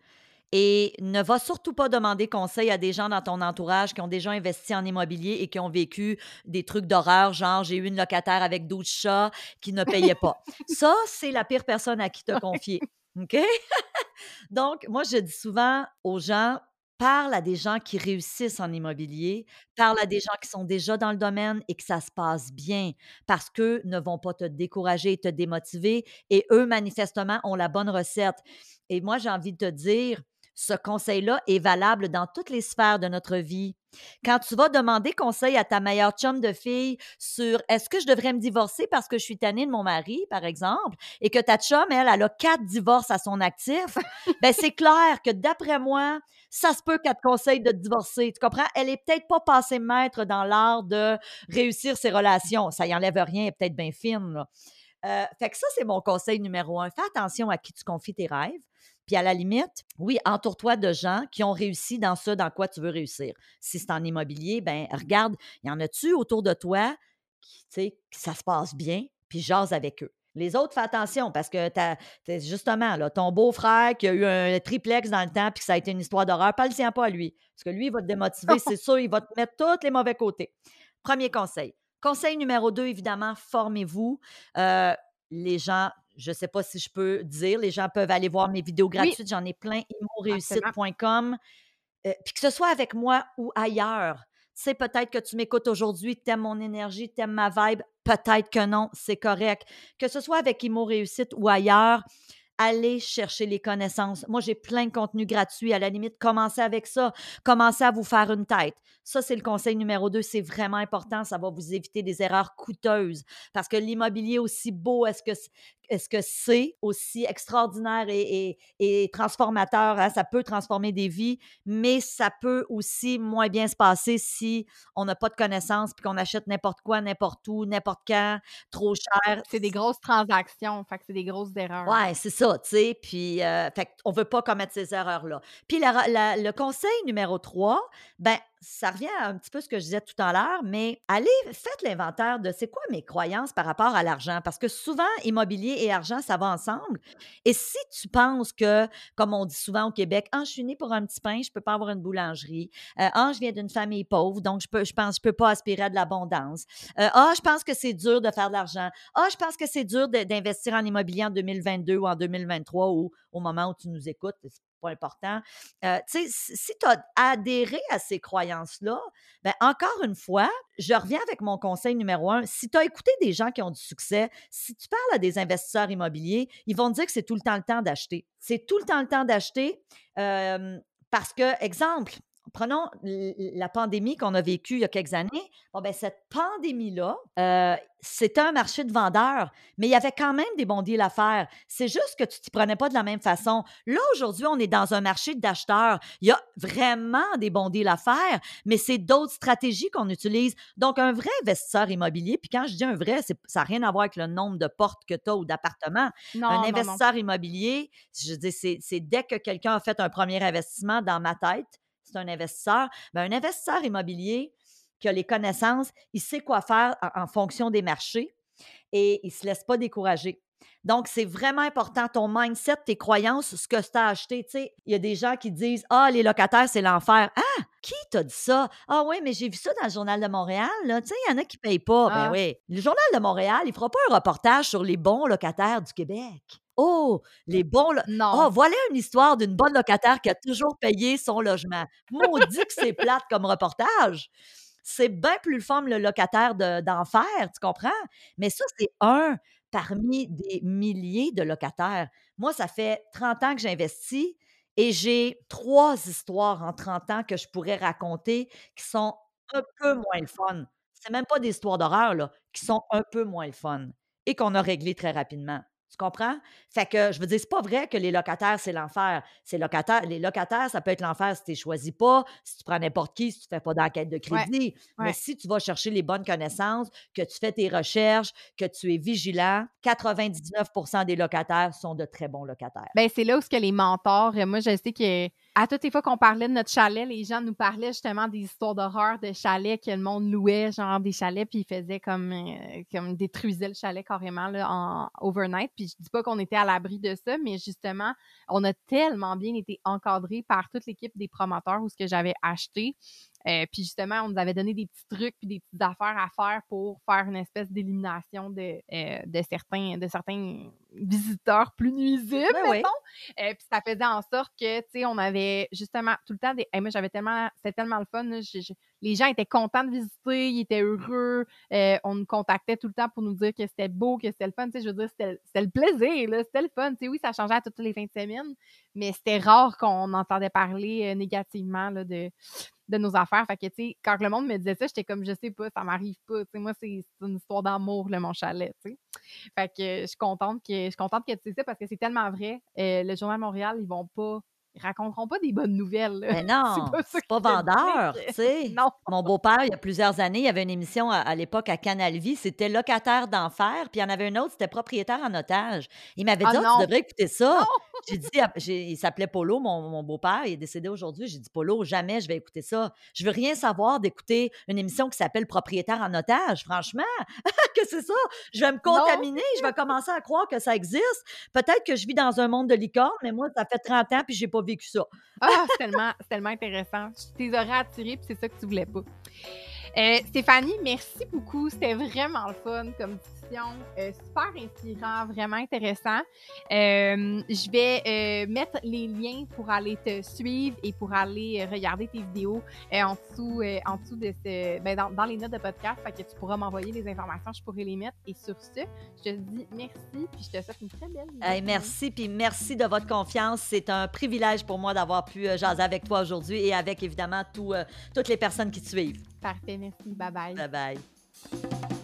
Et ne va surtout pas demander conseil à des gens dans ton entourage qui ont déjà investi en immobilier et qui ont vécu des trucs d'horreur, genre j'ai eu une locataire avec 12 chats qui ne payait pas. Ça, c'est la pire personne à qui te confier. OK? Donc, moi, je dis souvent aux gens, parle à des gens qui réussissent en immobilier, parle à des gens qui sont déjà dans le domaine et que ça se passe bien parce qu'eux ne vont pas te décourager et te démotiver et eux, manifestement, ont la bonne recette. Et moi, j'ai envie de te dire, ce conseil-là est valable dans toutes les sphères de notre vie. Quand tu vas demander conseil à ta meilleure chum de fille sur est-ce que je devrais me divorcer parce que je suis tannée de mon mari, par exemple, et que ta chum, elle, elle a quatre divorces à son actif, ben c'est clair que d'après moi, ça se peut qu'elle te conseille de te divorcer. Tu comprends? Elle est peut-être pas passée maître dans l'art de réussir ses relations. Ça y enlève rien, elle est peut-être bien fine. Là. Euh, fait que ça, c'est mon conseil numéro un. Fais attention à qui tu confies tes rêves. Puis à la limite, oui, entoure-toi de gens qui ont réussi dans ce dans quoi tu veux réussir. Si c'est en immobilier, ben regarde, y en a-tu autour de toi qui, tu sais, que ça se passe bien, puis jase avec eux. Les autres, fais attention parce que t'as, justement, là, ton beau-frère qui a eu un triplex dans le temps puis que ça a été une histoire d'horreur, pas le tien pas à lui. Parce que lui, il va te démotiver, c'est sûr, il va te mettre tous les mauvais côtés. Premier conseil. Conseil numéro deux, évidemment, formez-vous. Euh, les gens je ne sais pas si je peux dire, les gens peuvent aller voir mes vidéos gratuites, j'en ai plein, imoreussite.com. Euh, puis que ce soit avec moi ou ailleurs. Tu sais, peut-être que tu m'écoutes aujourd'hui, tu aimes mon énergie, tu aimes ma vibe, peut-être que non, c'est correct. Que ce soit avec Imo Réussite ou ailleurs, allez chercher les connaissances. Moi, j'ai plein de contenus gratuits. À la limite, commencez avec ça. Commencez à vous faire une tête. Ça, c'est le conseil numéro deux. C'est vraiment important. Ça va vous éviter des erreurs coûteuses. Parce que l'immobilier, aussi beau est-ce que est-ce que c'est aussi extraordinaire et, et, transformateur? Hein? Ça peut transformer des vies, mais ça peut aussi moins bien se passer si on n'a pas de connaissances puis qu'on achète n'importe quoi, n'importe où, n'importe quand, trop cher. C'est des grosses transactions, fait que c'est des grosses erreurs. Ouais, c'est ça, tu sais. Puis, euh, fait on veut pas commettre ces erreurs-là. Puis, le conseil numéro 3, ben ça revient à un petit peu ce que je disais tout à l'heure, mais allez, faites l'inventaire de c'est quoi mes croyances par rapport à l'argent? Parce que souvent, immobilier et argent, ça va ensemble. Et si tu penses que, comme on dit souvent au Québec, ah, je suis né pour un petit pain, je ne peux pas avoir une boulangerie. Euh, ah, je viens d'une famille pauvre, donc je, peux, je pense je peux pas aspirer à de l'abondance. Euh, ah, je pense que c'est dur de faire de l'argent. Ah, je pense que c'est dur d'investir en immobilier en 2022 ou en 2023 ou au moment où tu nous écoutes pas important. Euh, si tu as adhéré à ces croyances-là, ben encore une fois, je reviens avec mon conseil numéro un. Si tu as écouté des gens qui ont du succès, si tu parles à des investisseurs immobiliers, ils vont te dire que c'est tout le temps le temps d'acheter. C'est tout le temps le temps d'acheter parce que, exemple, prenons la pandémie qu'on a vécue il y a quelques années. Bon, ben, cette pandémie-là, euh, c'était un marché de vendeurs, mais il y avait quand même des bons deals à faire. C'est juste que tu ne t'y prenais pas de la même façon. Là, aujourd'hui, on est dans un marché d'acheteurs. Il y a vraiment des bons deals à faire, mais c'est d'autres stratégies qu'on utilise. Donc, un vrai investisseur immobilier, puis quand je dis un vrai, ça n'a rien à voir avec le nombre de portes que tu as ou d'appartements. Un investisseur immobilier, je dis, c'est dès que quelqu'un a fait un premier investissement dans ma tête, un investisseur, ben, un investisseur immobilier qui a les connaissances, il sait quoi faire en, fonction des marchés et il ne se laisse pas décourager. Donc, c'est vraiment important, ton mindset, tes croyances, ce que tu as acheté. Il y a des gens qui disent Ah, les locataires, c'est l'enfer. Ah, qui t'a dit ça? Ah oui, mais j'ai vu ça dans le Journal de Montréal. Il y en a qui ne payent pas. Ben ah. oui. Le Journal de Montréal, il ne fera pas un reportage sur les bons locataires du Québec. Oh, les bons. Non. Oh, voilà une histoire d'une bonne locataire qui a toujours payé son logement. Maudit que c'est plate comme reportage. C'est bien plus le fun, le locataire d'enfer, tu comprends? Mais ça, c'est un parmi des milliers de locataires. Moi, ça fait 30 ans que j'investis et j'ai trois histoires en 30 ans que je pourrais raconter qui sont un peu moins le fun. C'est même pas des histoires d'horreur, là, qui sont un peu moins le fun et qu'on a réglé très rapidement. Tu comprends? Fait que je veux dire, c'est pas vrai que les locataires, c'est l'enfer. C'est locataires, les locataires, ça peut être l'enfer si tu ne choisis pas, si tu prends n'importe qui, si tu ne fais pas d'enquête de crédit. Mais si tu vas chercher les bonnes connaissances, que tu fais tes recherches, que tu es vigilant, 99% des locataires sont de très bons locataires. Bien, c'est là où ce que les mentors, moi, je sais que à toutes les fois qu'on parlait de notre chalet, les gens nous parlaient justement des histoires d'horreur de chalets que le monde louait, genre des chalets, puis ils faisaient comme, euh, comme détruisaient le chalet carrément là, en overnight. Puis je dis pas qu'on était à l'abri de ça, mais justement, on a tellement bien été encadrés par toute l'équipe des promoteurs où ce que j'avais acheté euh, puis justement, on nous avait donné des petits trucs puis des petites affaires à faire pour faire une espèce d'élimination de, euh, de, certains, de certains visiteurs plus nuisibles, mettons. Euh, puis ça faisait en sorte que, tu sais, on avait justement tout le temps des... moi, j'avais tellement... C'était tellement le fun. les gens étaient contents de visiter, ils étaient heureux. on nous contactait tout le temps pour nous dire que c'était beau, que c'était le fun. Tu sais, je veux dire, c'était le plaisir, là. C'était le fun. Tu sais, oui, ça changeait à toutes les fins de semaine, mais c'était rare qu'on entendait parler négativement là, de de nos affaires. Fait que, tu sais, quand le monde me disait ça, j'étais comme, je sais pas, ça m'arrive pas. Tu sais, moi, c'est une histoire d'amour, le mon chalet, tu sais. Fait que je suis contente que, je suis contente que tu sais ça parce que c'est tellement vrai. Euh, le Journal Montréal, ils vont pas ils raconteront pas des bonnes nouvelles. Mais non, c'est pas, pas vendeur, tu sais. Non. Mon beau-père, il y a plusieurs années, il y avait une émission à, l'époque à Canal Vie, c'était Locataire d'enfer, puis il y en avait une autre, c'était Propriétaire en otage. Il m'avait dit, ah, tu devrais écouter ça. J'ai dit, il s'appelait Polo, mon, beau-père, il est décédé aujourd'hui. J'ai dit, Polo, jamais je vais écouter ça. Je veux rien savoir d'écouter une émission qui s'appelle Propriétaire en otage, franchement. que c'est ça? Je vais me contaminer, je vais commencer à croire que ça existe. Peut-être que je vis dans un monde de licorne, mais moi, ça fait 30 ans, puis j'ai pas vécu ça. ah, c'est tellement, tellement intéressant. Tu t'es attiré, puis c'est ça que tu voulais pas. Euh, Stéphanie, merci beaucoup. C'était vraiment le fun comme euh, super inspirant, vraiment intéressant. Euh, je vais euh, mettre les liens pour aller te suivre et pour aller regarder tes vidéos en dessous, en dessous de ce, ben, dans, les notes de podcast, fait que tu pourras m'envoyer les informations, je pourrai les mettre. Et sur ce, je te dis merci, puis je te souhaite une très belle journée. merci, puis merci de votre confiance. C'est un privilège pour moi d'avoir pu jaser avec toi aujourd'hui et avec évidemment toutes les personnes qui te suivent. Parfait, merci. Bye bye. Bye bye.